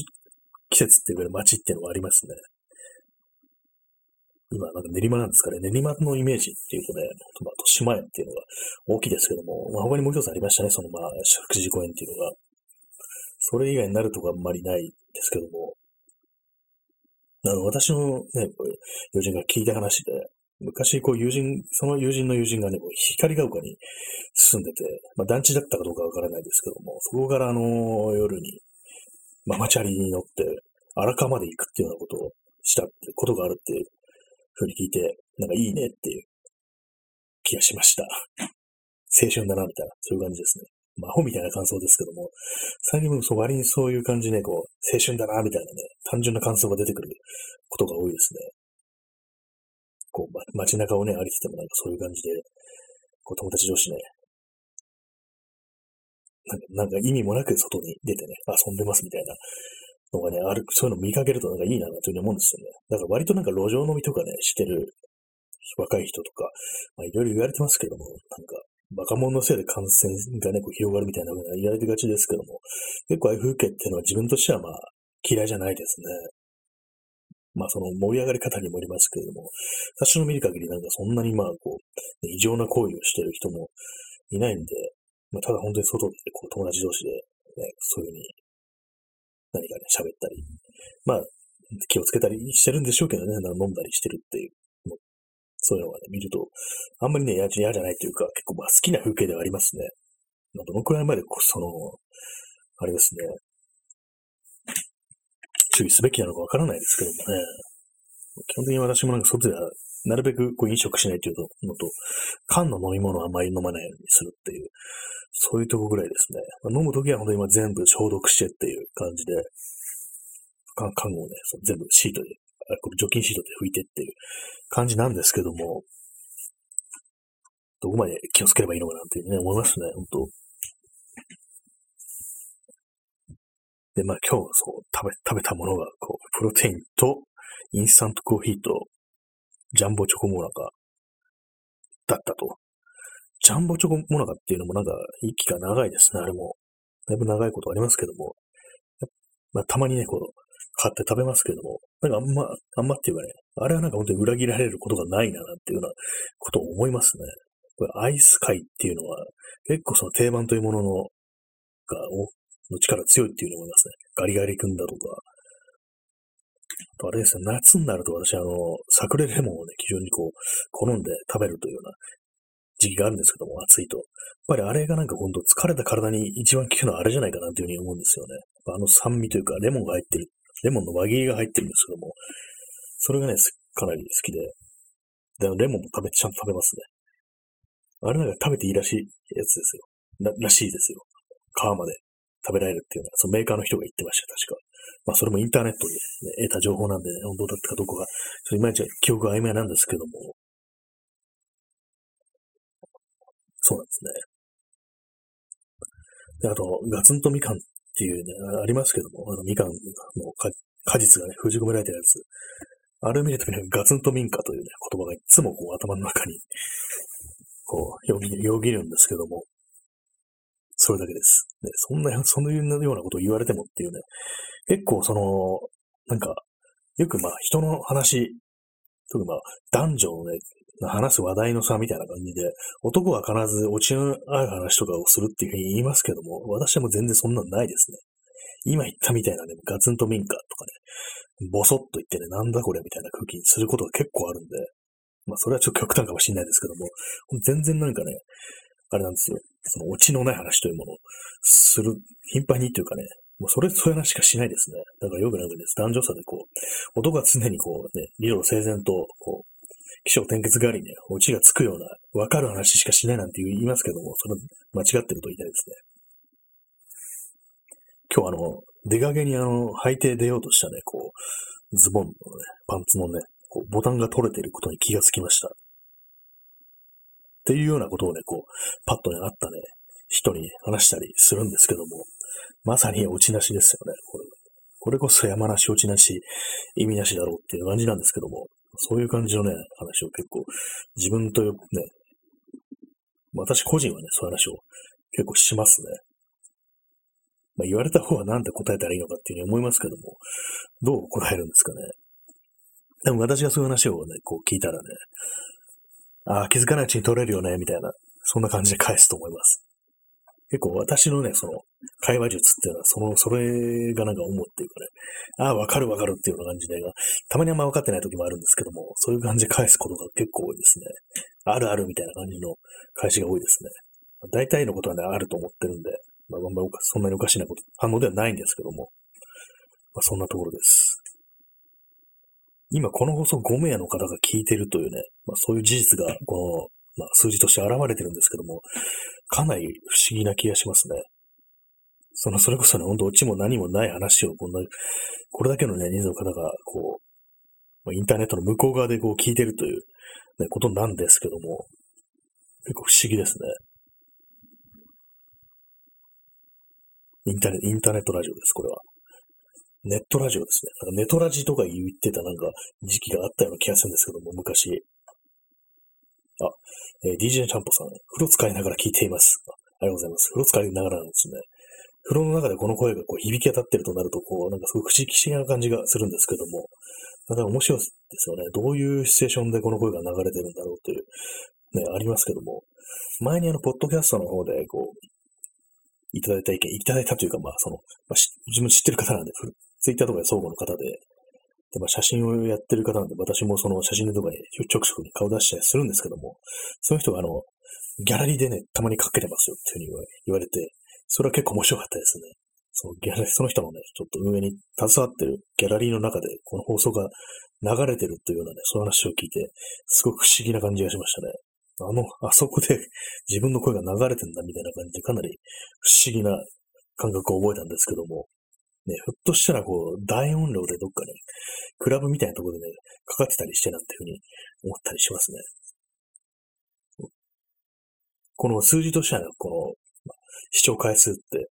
A: 季節っていうか街っていうのがありますね。今、なんか練馬なんですかね。練馬のイメージっていうとね、まあ、豊島園っていうのが大きいですけども、まあ、他にもう一つありましたね。その、まあ、石神公園っていうのが。それ以外になるとこあんまりないですけども、あの、私のね、友人が聞いた話で、昔、こう、友人、その友人の友人がね、光が丘に住んでて、まあ、団地だったかどうかわからないですけども、そこからあの、夜に、ママチャリに乗って、荒川まで行くっていうようなことをしたってことがあるっていうふうに聞いて、なんかいいねっていう気がしました。青春だな、みたいな、そういう感じですね。魔法みたいな感想ですけども、最近もそう割にそういう感じね、こう、青春だな、みたいなね、単純な感想が出てくることが多いですね。こう、ま、街中をね、歩いててもなんかそういう感じで、こう友達同士ね、なんかなんか意味もなく外に出てね、遊んでますみたいなのがね、ある、そういうの見かけるとなんかいいなというふうに思うんですよね。だから割となんか路上飲みとかね、してる若い人とか、まあいろいろ言われてますけども、なんか、若者のせいで感染がね、こう広がるみたいなふうに言われてがちですけども、結構ああいう風景っていうのは自分としてはまあ嫌いじゃないですね。まあその盛り上がり方にもよりますけれども、私の見る限りなんかそんなにまあこう、異常な行為をしてる人もいないんで、まあただ本当に外でこう友達同士でね、そういうふうに何かね、喋ったり、まあ、気をつけたりしてるんでしょうけどね、飲んだりしてるっていう、そういうのがね、見ると、あんまりね、嫌じゃないというか、結構まあ好きな風景ではありますね。まあ、どのくらいまでこ、その、あれですね、注意すべきなのかわからないですけどもね。基本的に私もなんか外では、なるべくこう飲食しないというのと、缶の飲み物をあまり飲まないようにするっていう、そういうとこぐらいですね。まあ、飲むときは本当に今全部消毒してっていう感じで、缶缶をね、その全部シートで、これ除菌シートで拭いてっていう感じなんですけども、どこまで気をつければいいのかなっていうね、思いますね、本当で、まあ今日そう、食べ、食べたものが、こう、プロテインと、インスタントコーヒーと、ジャンボチョコモナカだったと。ジャンボチョコモナカっていうのもなんか、息が長いですね、あれも。だいぶ長いことありますけども。まあ、たまにね、こう、買って食べますけども、なんかあんま、あんまっていうかね、あれはなんか本当に裏切られることがないな、なんていうようなことを思いますね。これアイス界っていうのは、結構その定番というものの、が、の力強いっていうふうに思いますね。ガリガリ君だとか。あれですね、夏になると私、あの、サクレレモンをね、非常にこう、好んで食べるというような時期があるんですけども、暑いと。やっぱりあれがなんか今度疲れた体に一番効くのはあれじゃないかなというふうに思うんですよね。あの酸味というか、レモンが入ってる、レモンの輪切りが入ってるんですけども、それがね、かなり好きで、で、レモンも食べ、ちゃんと食べますね。あれなんか食べていいらしいやつですよ。ら、らしいですよ。皮まで食べられるっていうのは、そのメーカーの人が言ってました、確か。まあ、それもインターネットで、ね、得た情報なんで、ね、本当だったかどうかが、それいまいち記憶が曖昧なんですけども、そうなんですね。で、あと、ガツンとみかんっていうね、ありますけども、あのみかんの果実がね、封じ込められてるやつ。あれを見るときにガツンと民家というね、言葉がいつもこう頭の中に、こう、よぎよぎるんですけども、それだけです。ね、そんな、そのようなことを言われてもっていうね、結構その、なんか、よくまあ人の話、特にまあ男女のね、話す話題の差みたいな感じで、男は必ずオチのある話とかをするっていうふうに言いますけども、私はも全然そんなのないですね。今言ったみたいなね、ガツンと民家とかね、ボソッと言ってね、なんだこれみたいな空気にすることが結構あるんで、まあそれはちょっと極端かもしれないですけども、全然なんかね、あれなんですよ。そのオチのない話というものをする、頻繁にっていうかね、もうそれ、そういう話しかしないですね。だからよくなんかです。男女差でこう、男が常にこうね、理路整然と、こう、気象転結代わりにね、オチがつくような、わかる話しかしないなんて言いますけども、それ間違ってると言いたいですね。今日あの、出かけにあの、履いて出ようとしたね、こう、ズボンのね、パンツのね、こう、ボタンが取れていることに気がつきました。っていうようなことをね、こう、パッとね、あったね、人に話したりするんですけども、まさに落ちなしですよね、これ。これこそ山梨落ちなし、意味なしだろうっていう感じなんですけども、そういう感じのね、話を結構、自分とよくね、私個人はね、そういう話を結構しますね。まあ、言われた方は何て答えたらいいのかっていうふうに思いますけども、どう答えるんですかね。でも私がそういう話をね、こう聞いたらね、ああ、気づかないうちに取れるよね、みたいな、そんな感じで返すと思います。結構私のね、その、会話術っていうのは、その、それがなんか思うっていうかね、ああ、わかるわかるっていうような感じで、たまにあんま分かってない時もあるんですけども、そういう感じで返すことが結構多いですね。あるあるみたいな感じの返しが多いですね。大体のことはね、あると思ってるんで、まあ、そんなにおかしなこと、反応ではないんですけども、まあ、そんなところです。今この放送5名の方が聞いてるというね、まあ、そういう事実がこの、まあ、数字として現れてるんですけども、かなり不思議な気がしますね。その、それこそね、ほんとオチも何もない話を、こんな、これだけのね、人数の方が、こう、ま、インターネットの向こう側でこう聞いてるという、ね、ことなんですけども、結構不思議ですね。インターネットインターネットラジオです、これは。ネットラジオですね。なんかネトラジとか言ってたなんか時期があったような気がするんですけども、昔。あ、えー、DJ チャンポさん、風呂使いながら聞いています。ありがとうございます。風呂使いながらなんですね。風呂の中でこの声がこう響き当たってるとなると、こう、なんかすごい不思議な感じがするんですけども、だか面白いですよね。どういうシチュエーションでこの声が流れてるんだろうという、ね、ありますけども、前にあの、ポッドキャストの方で、こう、いただいた意見、いただいたというか、まあ、その、まあ、自分知ってる方なんで、ツイッターとかで相互の方で、で、まあ、写真をやってる方なんで、私もその写真のとかにちょくちょく顔出したりするんですけども、その人があの、ギャラリーでね、たまにかけてますよっていうふうに言われて、それは結構面白かったですね。そのギャラリー、その人のね、ちょっと上に携わってるギャラリーの中で、この放送が流れてるというようなね、そういう話を聞いて、すごく不思議な感じがしましたね。あの、あそこで自分の声が流れてんだみたいな感じで、かなり不思議な感覚を覚えたんですけども、ね、ひょっとしたらこう、大音量でどっかね、クラブみたいなところでね、かかってたりしてなんていうふうに思ったりしますね。この数字としては、ね、この、視聴回数って、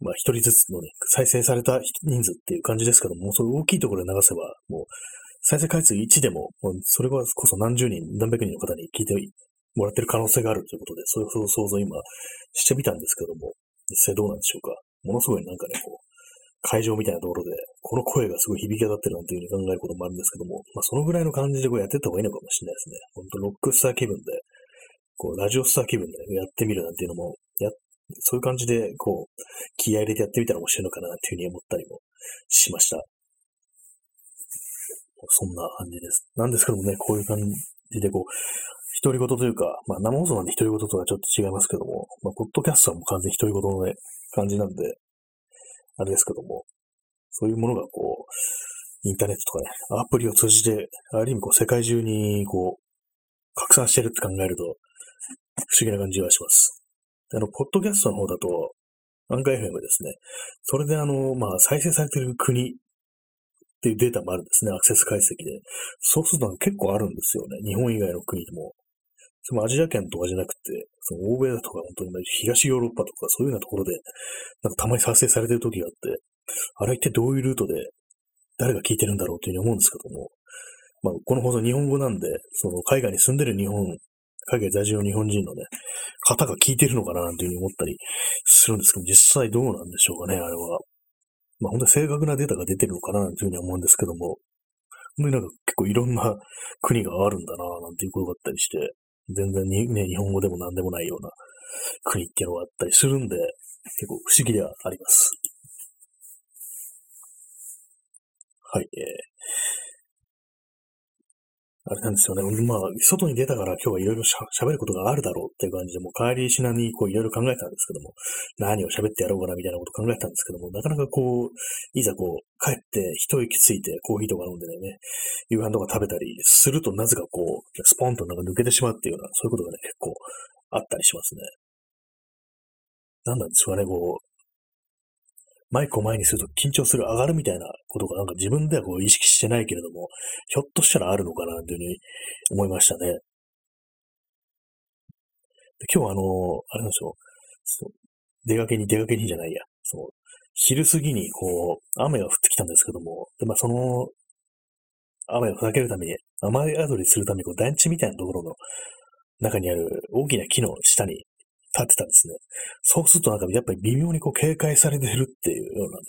A: まあ一人ずつのね、再生された人数っていう感じですけども、そういう大きいところで流せば、もう、再生回数1でも、もうそれはこそ何十人、何百人の方に聞いてもらってる可能性があるということで、そういう想像を今してみたんですけども、実際どうなんでしょうか。ものすごいなんかね、こう、会場みたいなところで、この声がすごい響き当たってるなんていう風に考えることもあるんですけども、まあそのぐらいの感じでこうやってった方がいいのかもしれないですね。ほんとロックスター気分で、こう、ラジオスター気分でやってみるなんていうのも、や、そういう感じで、こう、気合入れてやってみたら面白いのかなっていうふうに思ったりもしました。そんな感じです。なんですけどもね、こういう感じで、こう、独り言というか、まあ生放送なんで独り言とはちょっと違いますけども、まあ、ポッドキャストはもう完全に独り言のね、感じなんで、あれですけども、そういうものがこう、インターネットとかね、アプリを通じて、ある意味こう世界中にこう、拡散してるって考えると、不思議な感じがします。あの、ポッドキャストの方だと、アンカー FM ですね。それであの、まあ、再生されてる国っていうデータもあるんですね。アクセス解析で。そうすると結構あるんですよね。日本以外の国でも。そのアジア圏とかじゃなくて、その欧米だとか本当に東ヨーロッパとかそういうようなところで、なんかたまに撮影されてる時があって、あれ一体どういうルートで誰が聞いてるんだろうというふうに思うんですけども、まあ、この放送日本語なんで、その海外に住んでる日本、海外在住の日本人のね、方が聞いてるのかななんていうふうに思ったりするんですけど、実際どうなんでしょうかね、あれは。まあ本当に正確なデータが出てるのかななんていうふうに思うんですけども、本当になんか結構いろんな国があるんだななんていうことがあったりして、全然にね、日本語でも何でもないような国っていうのがあったりするんで、結構不思議ではあります。はい、えー、あれなんですよね。まあ、外に出たから今日はいろいろ喋ることがあるだろうっていう感じで、もう帰りしなにこういろいろ考えたんですけども、何を喋ってやろうかなみたいなこと考えたんですけども、なかなかこう、いざこう、帰って一息ついてコーヒーとか飲んでね、夕飯とか食べたりするとなぜかこう、スポンとなんか抜けてしまうっていうような、そういうことがね、結構あったりしますね。なんなんですかね、こう、マイクを前にすると緊張する、上がるみたいなことがなんか自分ではこう意識してないけれども、ひょっとしたらあるのかなというふうに思いましたね。で今日はあの、あれなんですよ、そう出かけに出かけにじゃないや、そう、昼過ぎにこう、雨が降ってきたんですけども、で、まあその、雨を避けるために、雨宿りするためにこう団地みたいなところの中にある大きな木の下に立ってたんですね。そうするとなんかやっぱり微妙にこう警戒されてるっていうようなね、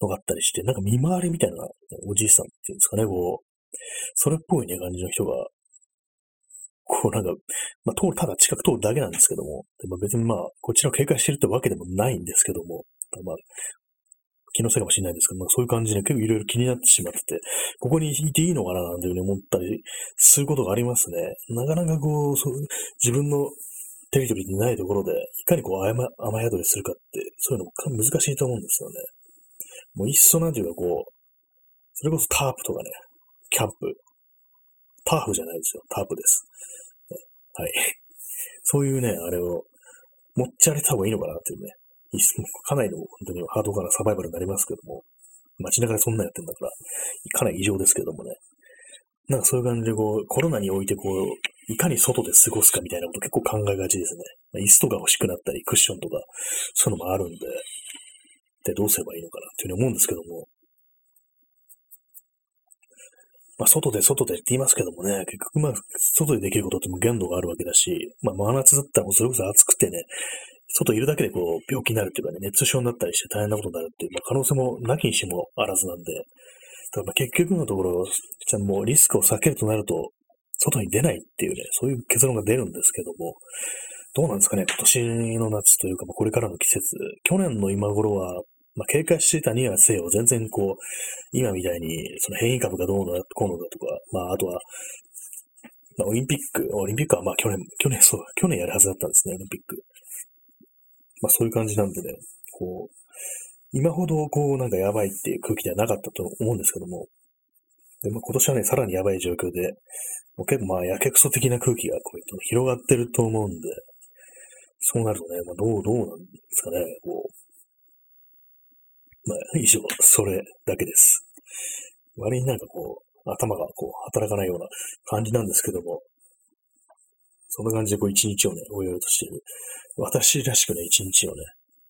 A: のがあったりして、なんか見回りみたいなおじいさんっていうんですかね、こう、それっぽいね、感じの人が、こうなんか、まあ通る、ただ近く通るだけなんですけども、でまあ、別にまあ、こちらを警戒してるってわけでもないんですけども、まあ、気のせいかもしれないんですけど、まあ、そういう感じで結構いろいろ気になってしまってて、ここにいていいのかななんていうふうに思ったりすることがありますね。なかなかこう、そう自分のテリトリーにないところで、いかにこう雨、雨宿りするかって、そういうのも難しいと思うんですよね。もういっそなんていうかこう、それこそタープとかね、キャンプ。ターフじゃないですよ。タープです。はい。そういうね、あれを持ち歩いた方がいいのかなっていうね。かなりの本当にハードカーなサバイバルになりますけども、街中でそんなんやってんだから、かなり異常ですけどもね。なんかそういう感じでこう、コロナにおいてこう、いかに外で過ごすかみたいなこと結構考えがちですね。まあ、椅子とか欲しくなったり、クッションとか、そういうのもあるんで、で、どうすればいいのかなっていうふうに思うんですけども。まあ、外で外でって言いますけどもね、結局まあ、外でできることっても限度があるわけだし、まあ、真夏だったらもうそれこそ暑くてね、外いるだけでこう、病気になるっていうかね、熱症になったりして大変なことになるっていう、まあ、可能性もなきにしもあらずなんで、だから結局のところ、じゃもうリスクを避けるとなると、外に出ないっていうね、そういう結論が出るんですけども、どうなんですかね、今年の夏というか、これからの季節。去年の今頃は、まあ、警戒してたにはせよ、全然こう、今みたいに、その変異株がどうのだ、こうのだとか、まあ、あとは、まあ、オリンピック、オリンピックはまあ去年、去年そう、去年やるはずだったんですね、オリンピック。まあそういう感じなんでね、こう、今ほどこうなんかやばいっていう空気ではなかったと思うんですけども、でまあ、今年はね、さらにやばい状況で、もう結構まあ、やけくそ的な空気がこう広がってると思うんで、そうなるとね、まあ、どう、どうなんですかね、こう。まあ、以上、それだけです。割になんかこう、頭がこう、働かないような感じなんですけども、そんな感じでこう、一日をね、終えようとしている。私らしくね、一日をね、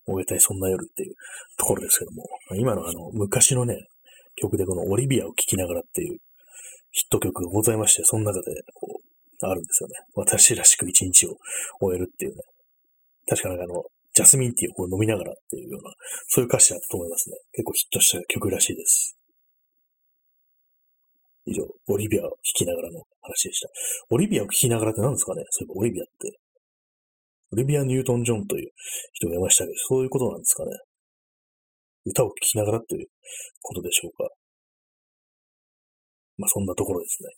A: 終えたいそんな夜っていうところですけども、今のあの、昔のね、曲でこのオリビアを聴きながらっていうヒット曲がございまして、その中で、こう、あるんですよね。私らしく一日を終えるっていうね。確かなんかあの、ジャスミンティーをこう飲みながらっていうような、そういう歌詞だったと思いますね。結構ヒットした曲らしいです。以上、オリビアを聴きながらの話でした。オリビアを聴きながらって何ですかね？そういえばオリビアって。オリビア・ニュートン・ジョンという人がいましたけど、そういうことなんですかね。歌を聴きながらっていうことでしょうか。まあそんなところですね。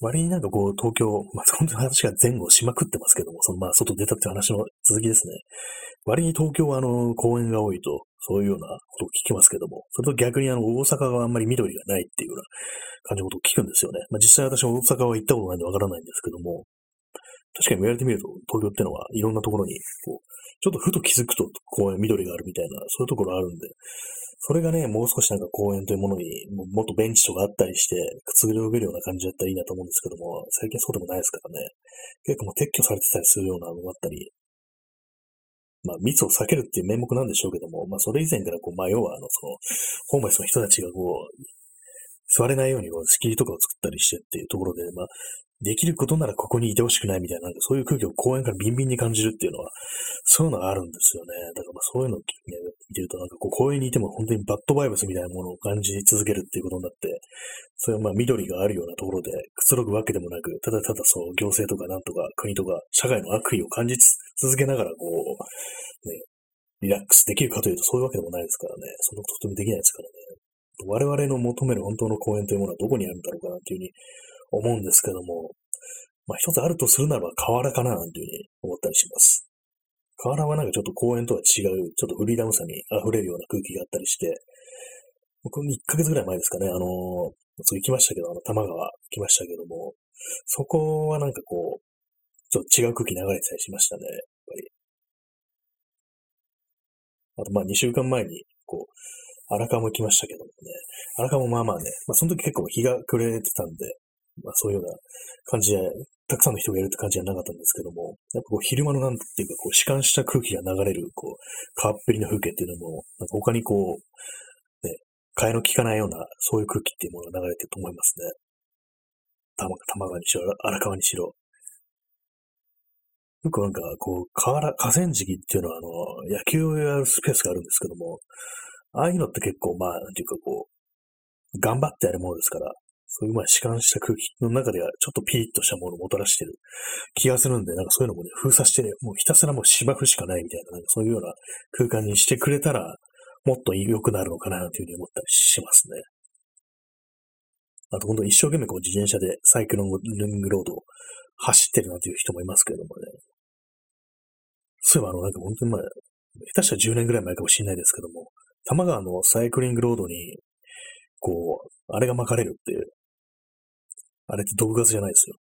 A: 割になんかこう、東京、まあ本当に話が前後しまくってますけども、そのまあ外出たって話の続きですね。割に東京はあの、公園が多いと、そういうようなことを聞きますけども、それと逆にあの、大阪はあんまり緑がないっていうような感じのことを聞くんですよね。まあ実際私は大阪は行ったことないんでわからないんですけども、確かに言われてみると、東京ってのはいろんなところに、こう、ちょっとふと気づくと公園緑があるみたいな、そういうところあるんで、それがね、もう少しなんか公園というものにもっとベンチとかあったりして、くつろげるような感じだったらいいなと思うんですけども、最近そうでもないですからね。結構もう撤去されてたりするようなのもあったり、まあ密を避けるっていう名目なんでしょうけども、まあそれ以前からこう、まあ要はあの、その、ホームレスの人たちがこう、座れないようにこう仕切りとかを作ったりしてっていうところで、まあ、できることならここにいてほしくないみたいな、なんかそういう空気を公園からビンビンに感じるっていうのは、そういうのがあるんですよね。だからまあそういうのを、ね、見てるとなんかこう公園にいても本当にバッドバイブスみたいなものを感じ続けるっていうことになって、それはまあ緑があるようなところでくつろぐわけでもなく、ただただそう行政とかなんとか国とか社会の悪意を感じ続けながらこう、ね、リラックスできるかというとそういうわけでもないですからね。そんなこととてもできないですからね。我々の求める本当の公園というものはどこにあるんだろうかなというふうに思うんですけども、まあ一つあるとするならば河原かななんていうふうに思ったりします。河原はなんかちょっと公園とは違う、ちょっとフリーダムさに溢れるような空気があったりして、僕1ヶ月ぐらい前ですかね、あのそう行きましたけど、あの、多摩川来ましたけども、そこはなんかこう、ちょっと違う空気流れてたりしましたね、やっぱり。あと、まあ2週間前に、こう、荒川も来ましたけどもね、荒川もまあまあね、まあその時結構日が暮れてたんで、まあそういうような感じで、たくさんの人がいるって感じじゃなかったんですけども、やっぱこう昼間のなんていうかこう、弛緩した空気が流れる、こう、川っぺりの風景っていうのも、なんか他にこう、ね、替えの効かないような、そういう空気っていうものが流れてると思いますね。玉玉川にしろ、荒川にしろ。よくなんか、こう、河原、河川敷っていうのは、あの、野球をやるスペースがあるんですけども、ああいうのって結構、まあ、なんていうかこう、頑張ってやるものですから、そういうまあ弛緩した空気の中ではちょっとピリッとしたものをもたらしてる気がするんで、なんかそういうのもね、封鎖して、ね、もうひたすらもう芝生しかないみたいな、なんかそういうような空間にしてくれたら、もっと良くなるのかなというふうに思ったりしますね。あと、本当一生懸命こう自転車でサイクロングロードを走ってるなという人もいますけれどもね。そういえばあの、なんか本当にまあ、下手したら10年ぐらい前かもしれないですけども、多摩川のサイクリングロードに、こう、あれが巻かれるっていう。あれって毒ガスじゃないですよ。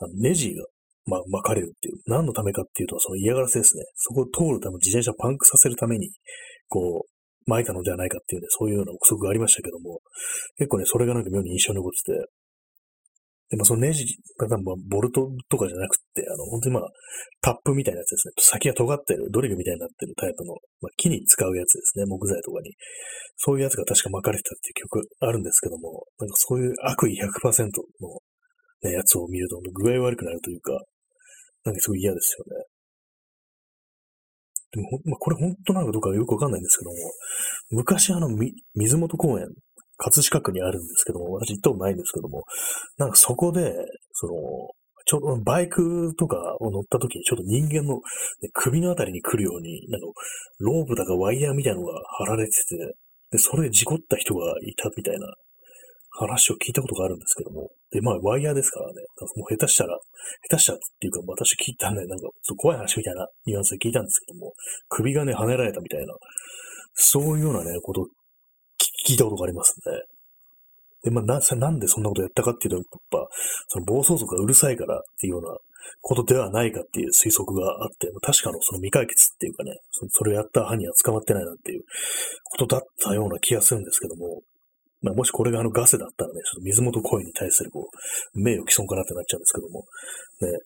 A: あのネジが、ま、巻かれるっていう。何のためかっていうと、その嫌がらせですね。そこを通るため、自転車パンクさせるために、こう、巻いたのではないかっていうね、そういうような憶測がありましたけども、結構ね、それがなんか妙に印象に残ってて、でもそのネジが多分ボルトとかじゃなくて、あの、本当にまあ、タップみたいなやつですね。先が尖ってる、ドリルみたいになってるタイプの、まあ、木に使うやつですね。木材とかに。そういうやつが確か巻かれてたっていう曲あるんですけども、なんかそういう悪意100%の、ね、やつを見ると具合悪くなるというか、なんかすごい嫌ですよね。でも、まあ、これ本当なのかどうかよくわかんないんですけども、昔あの、み水元公園葛飾区にあるんですけども、私行ったことないんですけども、なんかそこで、その、ちょうどバイクとかを乗った時にちょっと人間の、首のあたりに来るように、なんかロープだかワイヤーみたいなのが張られてて、で、それで事故った人がいたみたいな話を聞いたことがあるんですけども、で、まあ、ワイヤーですからね、もう下手したら、下手したっていうか、私聞いたね、なんか、怖い話みたいなニュアンスで聞いたんですけども、首がね、跳ねられたみたいな、そういうようなね、こと聞いたことがありますね。で、まあ、な、なんでそんなことやったかっていうと、やっぱ、その暴走族がうるさいからっていうようなことではないかっていう推測があって、確かのその未解決っていうかね、それをやった犯人は捕まってないなっていうことだったような気がするんですけども、まあ、もしこれがあのガセだったらね、ちょっと水元声に対するこう、名誉毀損かなってなっちゃうんですけども、ね、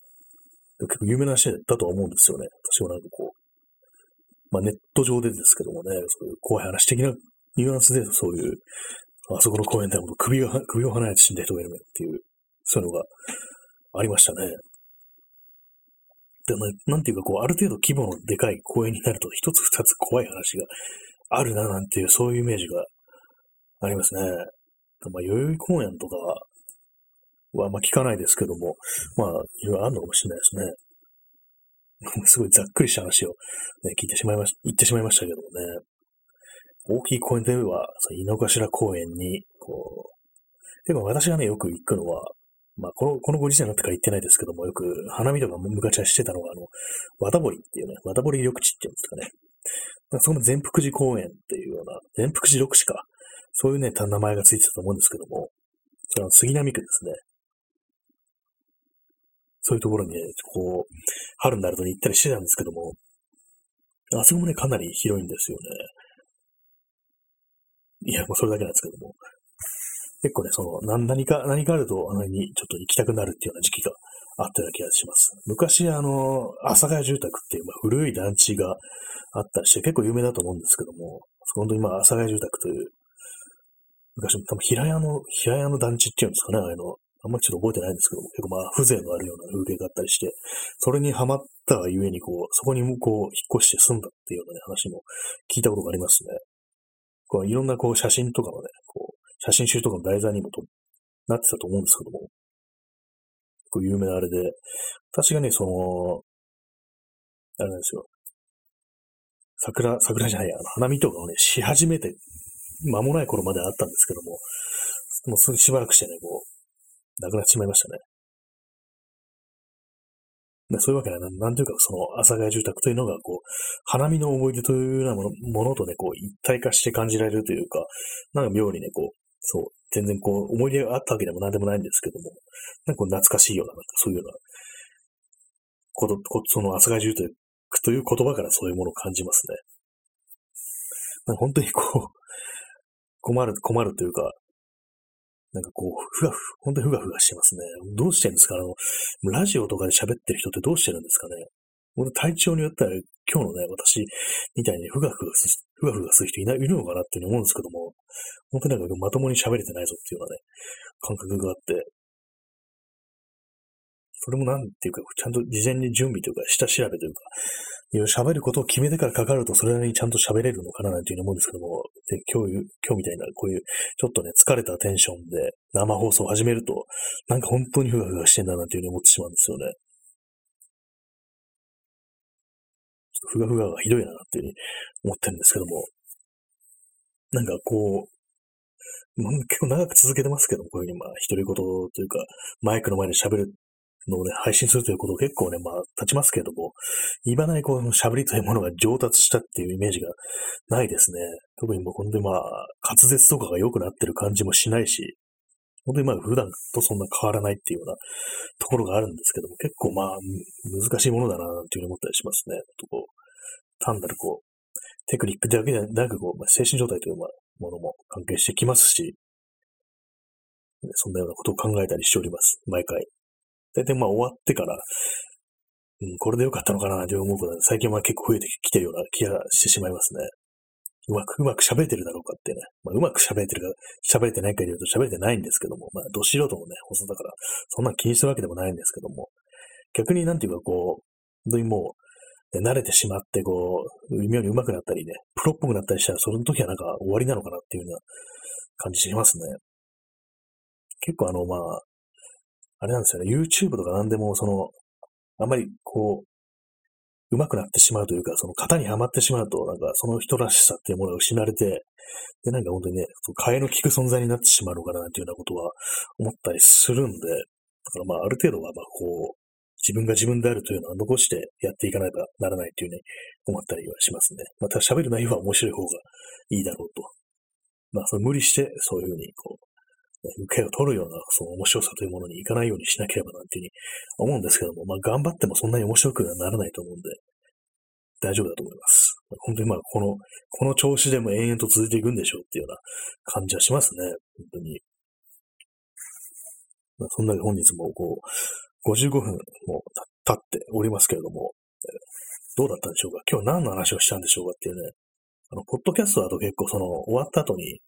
A: 結構有名な話だとは思うんですよね。私もなんかこう、まあネット上でですけどもね、そういう怖い話的なニュアンスでそういう、あそこの公園で首が、首を離れて死んだ人がいるっていう、そういうのがありましたね。でも、なんていうかこう、ある程度規模のでかい公園になると、一つ二つ怖い話があるな、なんていう、そういうイメージがありますね。まあ、代々木公園とかは、まあ、聞かないですけども、まあ、いろいろあるのかもしれないですね。すごいざっくりした話を、ね、聞いてしまいました、言ってしまいましたけどもね。大きい公園といえば、その井の頭公園に、こう、でも私がね、よく行くのは、まあ、この、このご時世になってから行ってないですけども、よく花見とか昔はしてたのが、あの、綿堀っていうね、綿堀緑地っていうんですかね。その全福寺公園っていうような、全福寺緑地か。そういうね、名前がついてたと思うんですけども、それは杉並区ですね。そういうところにね、こう、春になると行ったりしてたんですけども、あそこもね、かなり広いんですよね。いや、もうそれだけなんですけども。結構ね、その、何か、何かあると、あの辺にちょっと行きたくなるっていうような時期があったような気がします。昔、あの、阿佐ヶ谷住宅っていう、まあ、古い団地があったりして、結構有名だと思うんですけども、本当にまあ、阿佐ヶ谷住宅という、昔も、多分平屋の、平屋の団地っていうんですかね、あの。あんまりちょっと覚えてないんですけども、結構まあ、風情のあるような風景があったりして、それにハマったがゆえに、こう、そこにこう、引っ越して住んだっていうようなね、話も聞いたことがありますね。こう、いろんなこう、写真とかのね、こう、写真集とかの題材にもとなってたと思うんですけども、こう、有名なあれで、私がね、その、あれなんですよ。桜、桜じゃないや、あの花見とかをね、し始めて、間もない頃まであったんですけども、もうすぐしばらくしてね、こう、亡くなってしまいましたね。そういうわけで、なんというか、その、阿佐ヶ谷住宅というのが、こう、花見の思い出というようなものものとね、こう、一体化して感じられるというか、なんか妙にね、こう、そう、全然こう、思い出があったわけでも何でもないんですけども、なんかこう、懐かしいような、なんかそういうような、こと、その、阿佐ヶ谷住宅という言葉からそういうものを感じますね。なんか本当にこう、困る、困るというか、なんかこう、ふがふ、本当にふがふがしてますね。どうしてるんですか？あの、ラジオとかで喋ってる人ってどうしてるんですかね？俺体調によっては今日のね、私みたいにふがふがす、ふがふがする人いない、いるのかなっていうふうに思うんですけども、本当になんかまともに喋れてないぞっていうようなね、感覚があって、それもなんていうか、ちゃんと事前に準備というか、下調べというか、喋ることを決めてからかかると、それなりにちゃんと喋れるのかななんていうふうに思うんですけども、で今日、今日みたいな、こういう、ちょっとね、疲れたテンションで生放送を始めると、なんか本当にふわふわしてんだなっていうふうに思ってしまうんですよね。ちょっとふがふががひどいなっていうふうに思ってるんですけども、なんかこう、結構長く続けてますけども、こういうふうにまあ、独り言というか、マイクの前で喋るのね、配信するということを結構ね、まあ、経ちますけれども、いまだにこう、喋りというものが上達したっていうイメージがないですね。特にもうほんでまあ、滑舌とかが良くなってる感じもしないし、本当にまあ、普段とそんな変わらないっていうようなところがあるんですけども、結構まあ、難しいものだな、っていうふうに思ったりしますね。とこう単なるこう、テクニックだけでなく、こう、精神状態というものも関係してきますし、そんなようなことを考えたりしております。毎回。大体まあ終わってから、うん、これでよかったのかなと思うことは、最近は結構増えてきてるような気がしてしまいますね。うまく、うまく喋れてるだろうかってね。まあ、うまく喋れてるか、喋れてないかで言うと喋れてないんですけども、まあ、ど素人もね、放送だから、そんな気にするわけでもないんですけども、逆になんていうかこう、本当にもう、ね、慣れてしまって、こう、微妙に上手くなったりね、プロっぽくなったりしたら、その時はなんか終わりなのかなっていうような感じしますね。結構あの、まあ、あれなんですよね、YouTube とか何でも、その、あんまりこう、上手くなってしまうというか、その型にはまってしまうと、なんかその人らしさっていうものが失われて、で、なんか本当にね、替えの利く存在になってしまうのかな、っていうようなことは思ったりするんで、だからまあ、ある程度は、まあ、こう、自分が自分であるというのは残してやっていかないとならないというふうに思ったりはしますね。また喋る内容は面白い方がいいだろうと。まあ、その無理して、そういうふうに、こう、受けを取るような、その面白さというものにいかないようにしなければなんていうふうに思うんですけども、まあ、頑張ってもそんなに面白くはならないと思うんで、大丈夫だと思います。本当にまあ、この、この調子でも延々と続いていくんでしょうっていうような感じはしますね。本当に。まあ、そんなに本日もこう、55分も経っておりますけれども、どうだったんでしょうか？今日何の話をしたんでしょうかっていうね。あの、ポッドキャストだと結構その、終わった後に、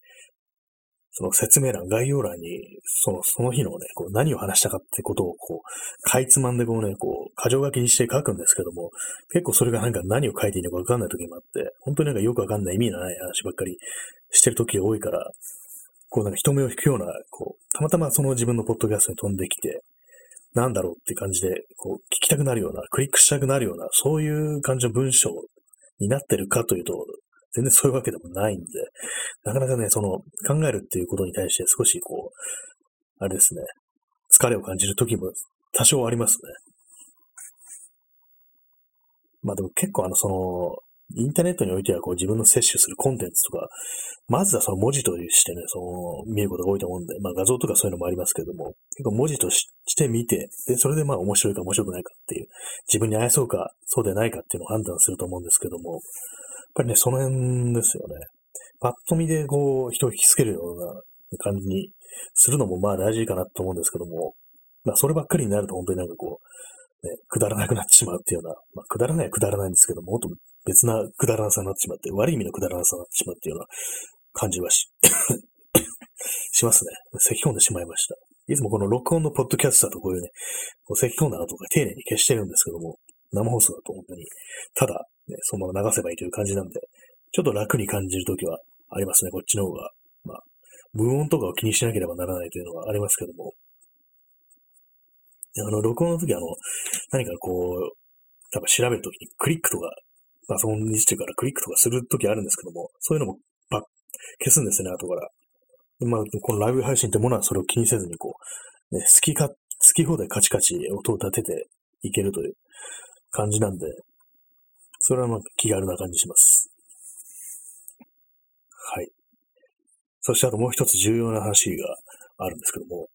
A: その説明欄、概要欄に、その、その日のね、こう何を話したかってことを、こう、かいつまんでこうね、こう、箇条書きにして書くんですけども、結構それがなんか何を書いていいのかわかんない時もあって、本当になんかよくわかんない意味のない話ばっかりしてる時が多いから、こうなんか人目を引くような、こう、たまたまその自分のポッドキャストに飛んできて、なんだろうって感じで、こう、聞きたくなるような、クリックしたくなるような、そういう感じの文章になってるかというと、全然そういうわけでもないんで、なかなかね、その考えるっていうことに対して少しこう、あれですね、疲れを感じる時も多少ありますね。まあでも結構あの、その、インターネットにおいてはこう自分の摂取するコンテンツとか、まずはその文字としてね、その見ることが多いと思うんで、まあ画像とかそういうのもありますけども、結構文字として見て、で、それでまあ面白いか面白くないかっていう、自分に合いそうか、そうでないかっていうのを判断すると思うんですけども、っぱりね、その辺ですよね。パッと見でこう、人を引きつけるような感じにするのもまあ大事かなと思うんですけども、まあそればっかりになると本当になんかこう、ね、くだらなくなってしまうっていうような、まあくだらないはくだらないんですけども、もっと別なくだらなさになってしまって、悪い意味のくだらなさになってしまうっていうような感じはし、しますね。咳込んでしまいました。いつもこの録音のポッドキャストだとこういうね、こう咳込んだ後とか丁寧に消してるんですけども、生放送だと本当に、ただ、ね、そのまま流せばいいという感じなんで、ちょっと楽に感じるときはありますね、こっちの方が。まあ、無音とかを気にしなければならないというのはありますけども。あの、録音の時あの、何かこう、多分調べるときにクリックとか、パソコンにしてからクリックとかするときあるんですけども、そういうのもパッ、消すんですね、後から。まあ、このライブ配信ってものはそれを気にせずに、こう、ね、好きか、好き放題カチカチ音を立てていけるという感じなんで、それはまあ気軽な感じします。はい。そしてあともう一つ重要な話があるんですけども、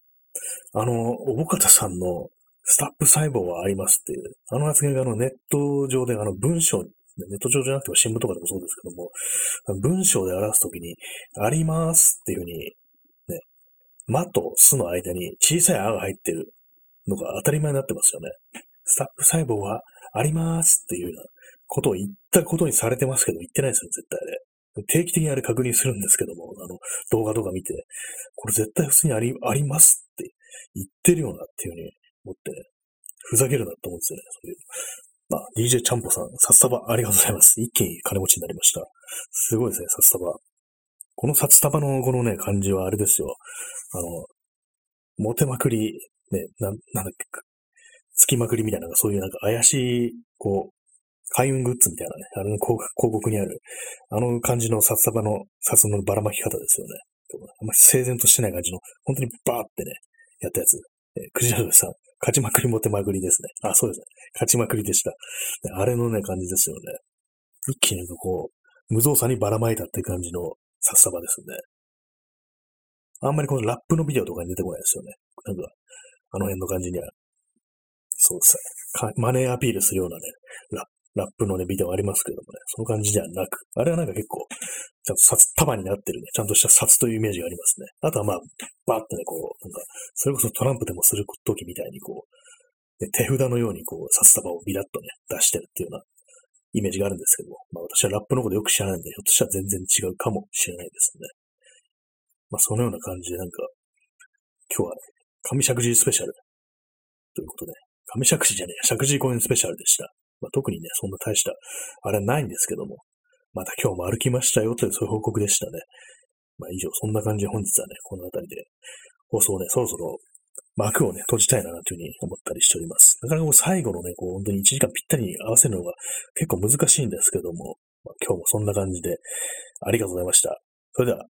A: あの、おぼかたさんのスタップ細胞はありますっていう、あの発言があのネット上であの文章、ネット上じゃなくても新聞とかでもそうですけども、文章で表すときに、ありますっていうふうに、ね、まとすの間に小さいあが入ってるのが当たり前になってますよね。スタップ細胞はありますっていうようなことを言ったことにされてますけど、言ってないですよ、絶対あれ。定期的にあれ確認するんですけども、あの、動画とか見て、これ絶対普通にあり、ありますって言ってるよなっていうふうに思ってね、ふざけるなって思うんですよね、そういう。まあ、DJ チャンポさん、札束ありがとうございます。一気に金持ちになりました。すごいですね、札束。この札束のこのね、感じはあれですよ。あの、モテまくり、ね、な、なんだっけ、つきまくりみたいな、そういうなんか怪しい、こう、開運グッズみたいなね、あれの広告にある、あの感じの札束の札のばらまき方ですよね。あんまり整然としてない感じの、本当にバーってね、やったやつ。えー、クジラドさん、勝ちまくり持てまくりですね。あ、そうですね。勝ちまくりでした。あれのね、感じですよね。一気にこう、無造作にばらまいたって感じの札束ですね。あんまりこのラップのビデオとかに出てこないですよね。なんか、あの辺の感じにはそうですね。マネーアピールするようなね、ラッラップのね、ビデオありますけどもね、その感じではなく、あれはなんか結構、ちゃんと札束になってるね、ちゃんとした札というイメージがありますね。あとはまあ、バーってね、こう、なんか、それこそトランプでもする時みたいにこう、ね、手札のようにこう、札束をビラッとね、出してるっていうようなイメージがあるんですけども、まあ私はラップのことよく知らないんで、ひょっとしたら全然違うかもしれないですね。まあそのような感じでなんか、今日はね、神尺寺スペシャルということで、神尺寺じゃねえ、尺寺公園スペシャルでした。まあ、特にね、そんな大した、あれはないんですけども、また今日も歩きましたよというそういう報告でしたね。まあ以上、そんな感じで本日はね、この辺りで放送をね、そろそろ幕をね、閉じたいなというふうに思ったりしております。なかなかこう最後のね、こう本当に1時間ぴったりに合わせるのが結構難しいんですけども、まあ、今日もそんな感じでありがとうございました。それでは